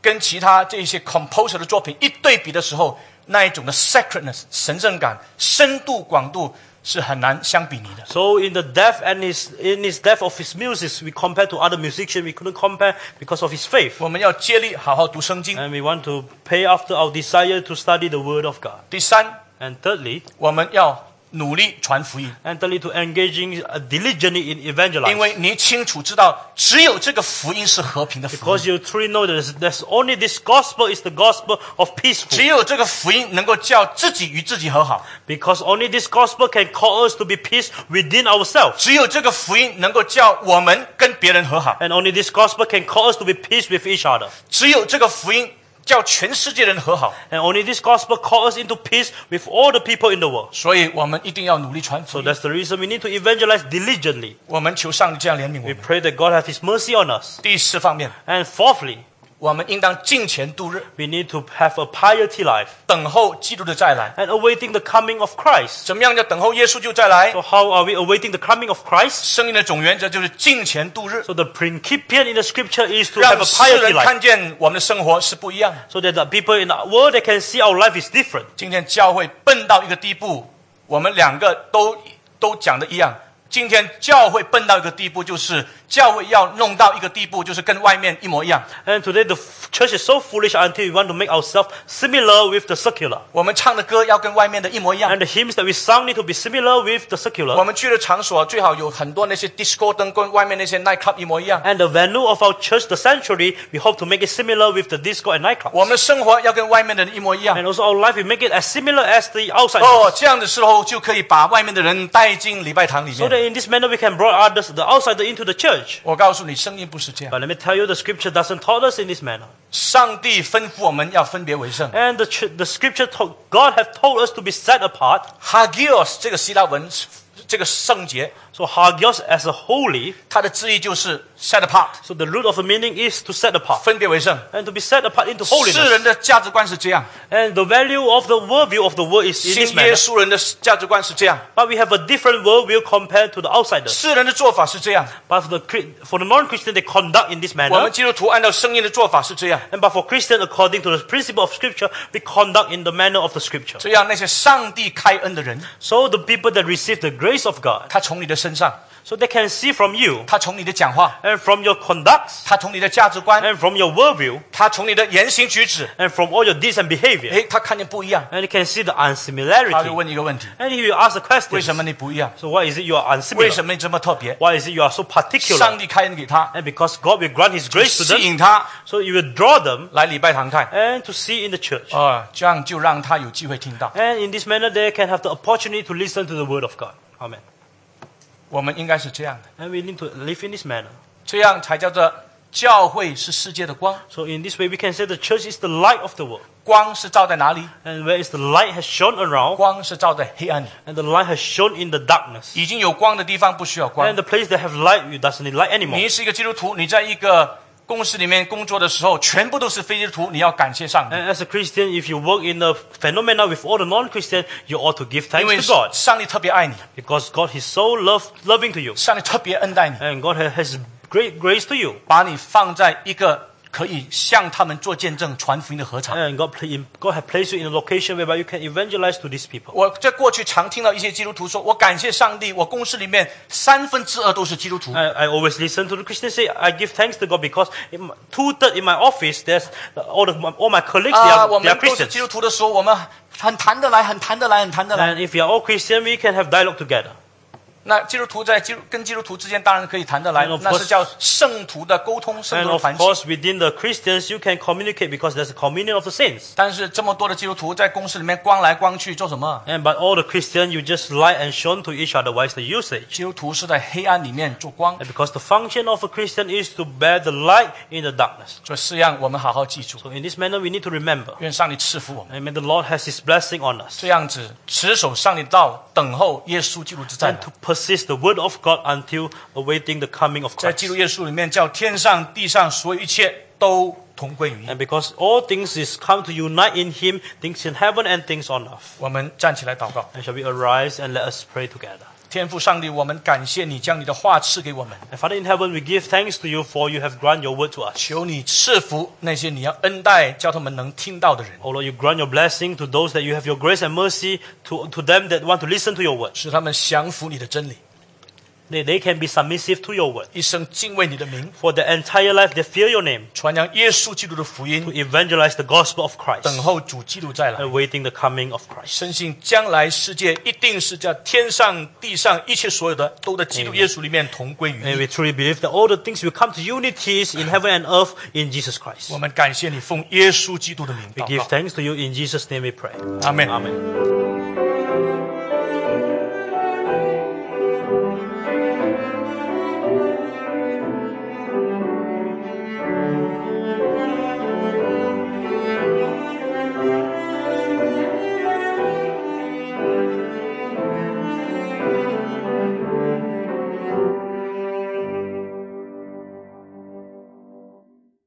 Speaker 1: 跟其他这些 composer 的作品一对比的时候，那一种的 sacredness 神圣感、深度、广度是很难相比拟的。
Speaker 2: So in the depth and his, in his depth of his music, we compare to other musicians, we couldn't compare because of his faith.
Speaker 1: 我们要接力好好读圣经。
Speaker 2: And we want to pay after our desire to study the word of God.
Speaker 1: 第三，
Speaker 2: And thirdly,
Speaker 1: 我们要 努力传福音，
Speaker 2: and thirdly to engaging uh, diligently in
Speaker 1: 因
Speaker 2: evangelizing.
Speaker 1: 为你清楚知道，只有这个福音是和平的福
Speaker 2: Because
Speaker 1: 音，
Speaker 2: you truly know that there's, there's only this gospel is the gospel of peaceful.
Speaker 1: 只有这个福音能够叫自己与自己和好，
Speaker 2: Because only this gospel can call us to be peace within ourselves.
Speaker 1: 只有这个福音能够叫我们跟别人和好，
Speaker 2: And only this gospel can call us to be peace with each other.
Speaker 1: 只有这个福音 叫全世界人和好。
Speaker 2: And only this gospel call us into peace with all the people in the world.
Speaker 1: 所以我们一定要努力传福
Speaker 2: So
Speaker 1: 音。
Speaker 2: that's the reason we need to evangelize diligently.
Speaker 1: 我们求上帝这样怜悯我
Speaker 2: We
Speaker 1: 们。
Speaker 2: pray that God have His mercy on us.
Speaker 1: 第四方面，
Speaker 2: And fourthly,
Speaker 1: 我们应当敬虔度日
Speaker 2: ，we need to have a piety life
Speaker 1: 等候基督的再来。
Speaker 2: and awaiting the coming of Christ.
Speaker 1: 怎么样叫等候耶稣就再来
Speaker 2: ？So how are we awaiting the coming of Christ?
Speaker 1: 生命的总原则就是敬虔度日
Speaker 2: ，So the principium in the scripture is to have a piety life.
Speaker 1: 看见我们的生活是不一样的。
Speaker 2: So that the people in the world they can see our life is different.
Speaker 1: 今天教会笨到一个地步，我们两个都都讲的一样。今天教会笨到一个地步，就是教会要弄到一个地步，就是跟外面一模一样。
Speaker 2: And today the f- church is so foolish until we want to make ourselves similar with the secular.
Speaker 1: 我们唱的歌要跟外面的一模一样
Speaker 2: And。the hymns that we sung need to be similar with the
Speaker 1: 我
Speaker 2: secular.
Speaker 1: 们去的场所最好有很多那些 disco 灯跟外面那些 night club 一模一样。
Speaker 2: And the venue of our church, the sanctuary, we hope to make it similar with the disco and nightclubs.
Speaker 1: 我们的生活要跟外面的人一模一样
Speaker 2: And。also our life, we make it as similar as the outside.
Speaker 1: 哦，这样的时候就可以把外面的人带进礼拜堂里
Speaker 2: So
Speaker 1: 面。
Speaker 2: that in this manner we can bring others, the outsider into the church.
Speaker 1: 我告诉你，圣经不是这样。
Speaker 2: But let me tell you, the scripture doesn't taught us in this manner.
Speaker 1: 上帝吩咐我们要分别为圣。
Speaker 2: And the, ch- the scripture told, God have told us to be set apart.
Speaker 1: hagios 这个希腊文，这个圣洁，
Speaker 2: So hagios as a holy.
Speaker 1: 它的字义就是 set apart，
Speaker 2: So the root of the meaning is to set apart.
Speaker 1: 分别为圣。
Speaker 2: And to be set apart into
Speaker 1: 世
Speaker 2: holiness.
Speaker 1: 人的价值观是这样，
Speaker 2: And the value of the worldview of the world is in
Speaker 1: 信
Speaker 2: this
Speaker 1: 耶
Speaker 2: manner.
Speaker 1: 稣人的价值观是这样，
Speaker 2: But we have a different worldview compared to the outsiders.
Speaker 1: 世人的做法是这样，
Speaker 2: But for the, Chri- for the non-Christian, they conduct in this
Speaker 1: 我
Speaker 2: manner.
Speaker 1: 们基督徒按照圣经的做法是这样。
Speaker 2: And but for Christian, according to the principle of Scripture, we conduct in the manner of the Scripture.
Speaker 1: 这样那些上帝开恩的人，
Speaker 2: So the people that receive the grace of God,
Speaker 1: 他从你的身上，
Speaker 2: so they can see from you
Speaker 1: 他从你的讲话，
Speaker 2: and from your conducts
Speaker 1: 他从你的价值观，
Speaker 2: and from your worldview
Speaker 1: 他从你的言行举止，
Speaker 2: and from all your deeds and behavior.
Speaker 1: 诶，他看见不一样，
Speaker 2: And you can see the
Speaker 1: 他就
Speaker 2: unsimilarity.
Speaker 1: 问一个问题：
Speaker 2: And if you ask the
Speaker 1: 为
Speaker 2: question,
Speaker 1: 什么你不一样？
Speaker 2: so why is it you are
Speaker 1: 为
Speaker 2: unsimilar?
Speaker 1: 什么你这么特别？
Speaker 2: Why is it you are so particular?
Speaker 1: 上帝开恩给他，
Speaker 2: And because God will grant His grace to
Speaker 1: 吸
Speaker 2: them,
Speaker 1: 引他
Speaker 2: so you will draw them
Speaker 1: 来礼拜堂看，
Speaker 2: and to see in the church.
Speaker 1: 哦，这样就让他有机会听到。
Speaker 2: And in this manner, they can have the opportunity to listen to the word of God. Amen.
Speaker 1: 我们应该是这样的
Speaker 2: ，And we need to live in this manner.
Speaker 1: 这样才叫做教会是世界的光
Speaker 2: ，So in this way, we can say the church is the light of the world.
Speaker 1: 光是照在哪里
Speaker 2: ？And where is the light has shone around,
Speaker 1: 光是照在黑暗里。
Speaker 2: and the light has shone in the darkness.
Speaker 1: 已经有光的地方不需要光
Speaker 2: And。the place that have light, you doesn't need light anymore.
Speaker 1: 你是一个基督徒，你在一个 公司里面工作的时候，全部都是非基督徒，你要感谢上帝，
Speaker 2: And as a Christian, if you work in the phenomena with all the non-Christian, you ought to give
Speaker 1: 因为
Speaker 2: thanks to God
Speaker 1: 上帝特别爱你，
Speaker 2: because God is so love, loving to you,
Speaker 1: 上帝特别恩待你，
Speaker 2: and God ha- has great grace to you.
Speaker 1: 把你放在一个 可以向他们做见证、传福音的合场。
Speaker 2: And God, pla- God has placed you in a location whereby you can evangelize to these people.
Speaker 1: 我在过去常听到一些基督徒说：“我感谢上帝，我公司里面三分之二都是基督徒。
Speaker 2: I, I always listen to the Christians say, I give thanks to God because in my, two third in my office, there's all, the, all my colleagues, they
Speaker 1: 啊，
Speaker 2: are,
Speaker 1: 我
Speaker 2: they are
Speaker 1: 们都是基
Speaker 2: Christians.
Speaker 1: 督徒的时候，我们很谈得来，很谈得来，很谈得来。
Speaker 2: And if you are all Christian, we can have dialogue together.
Speaker 1: 那基督徒在基跟基督徒之间当然可以谈得来那是叫圣徒的沟通、圣徒的
Speaker 2: of
Speaker 1: 团契。
Speaker 2: course, within the Christians, you can communicate because there's a communion of the saints.
Speaker 1: 但是这么多的基督徒在公司里面光来光去做什么
Speaker 2: ？And but all the Christians, you just light and shone to each other. Why is the usage?
Speaker 1: 基督徒是在黑暗里面做光。
Speaker 2: And because the function of a Christian is to bear the light in the darkness.
Speaker 1: 这四样我们好好记住。
Speaker 2: So in this manner, we need to remember.
Speaker 1: 愿上帝赐福我们
Speaker 2: ，And may the Lord has His blessing on us.
Speaker 1: 这样子持守上帝的道，等候耶稣基督之战
Speaker 2: And。to persist the word of God until awaiting the coming of
Speaker 1: 在
Speaker 2: Christ.
Speaker 1: 基督耶稣里面，叫天上地上所有一切都同归于一。
Speaker 2: And because all things is come to unite in Him, things in heaven and things on earth.
Speaker 1: 我们站起来祷告，
Speaker 2: And shall we arise and let us pray together.
Speaker 1: 天父上帝，我们感谢你将你的话赐给我们
Speaker 2: ，And Father in heaven, we give thanks to you for you have granted your word to us.
Speaker 1: 求你赐福那些你要恩待，叫他们能听到的人
Speaker 2: ，Oh Lord, you grant your blessing to those that you have your grace and mercy to, to them that want to listen to your word.
Speaker 1: 使他们降服你的真理，
Speaker 2: They, they can be submissive to your word.
Speaker 1: 一生敬畏你的名，
Speaker 2: For their entire life, they fear your name
Speaker 1: 传扬耶稣基督的福
Speaker 2: to
Speaker 1: 音，
Speaker 2: evangelize the gospel of Christ,
Speaker 1: 等候主基督再来。
Speaker 2: awaiting the coming of Christ.
Speaker 1: 深信将来世界一定是在天上地上一切所有的都在基督耶稣里面同归于
Speaker 2: And
Speaker 1: 一。
Speaker 2: we truly believe that all the things will come to unities in heaven and earth in Jesus Christ.
Speaker 1: 我们感谢你，奉耶稣基督的名
Speaker 2: We
Speaker 1: 祷
Speaker 2: give
Speaker 1: 告，
Speaker 2: thanks to you in Jesus' name we pray.
Speaker 1: 阿门。
Speaker 2: Amen.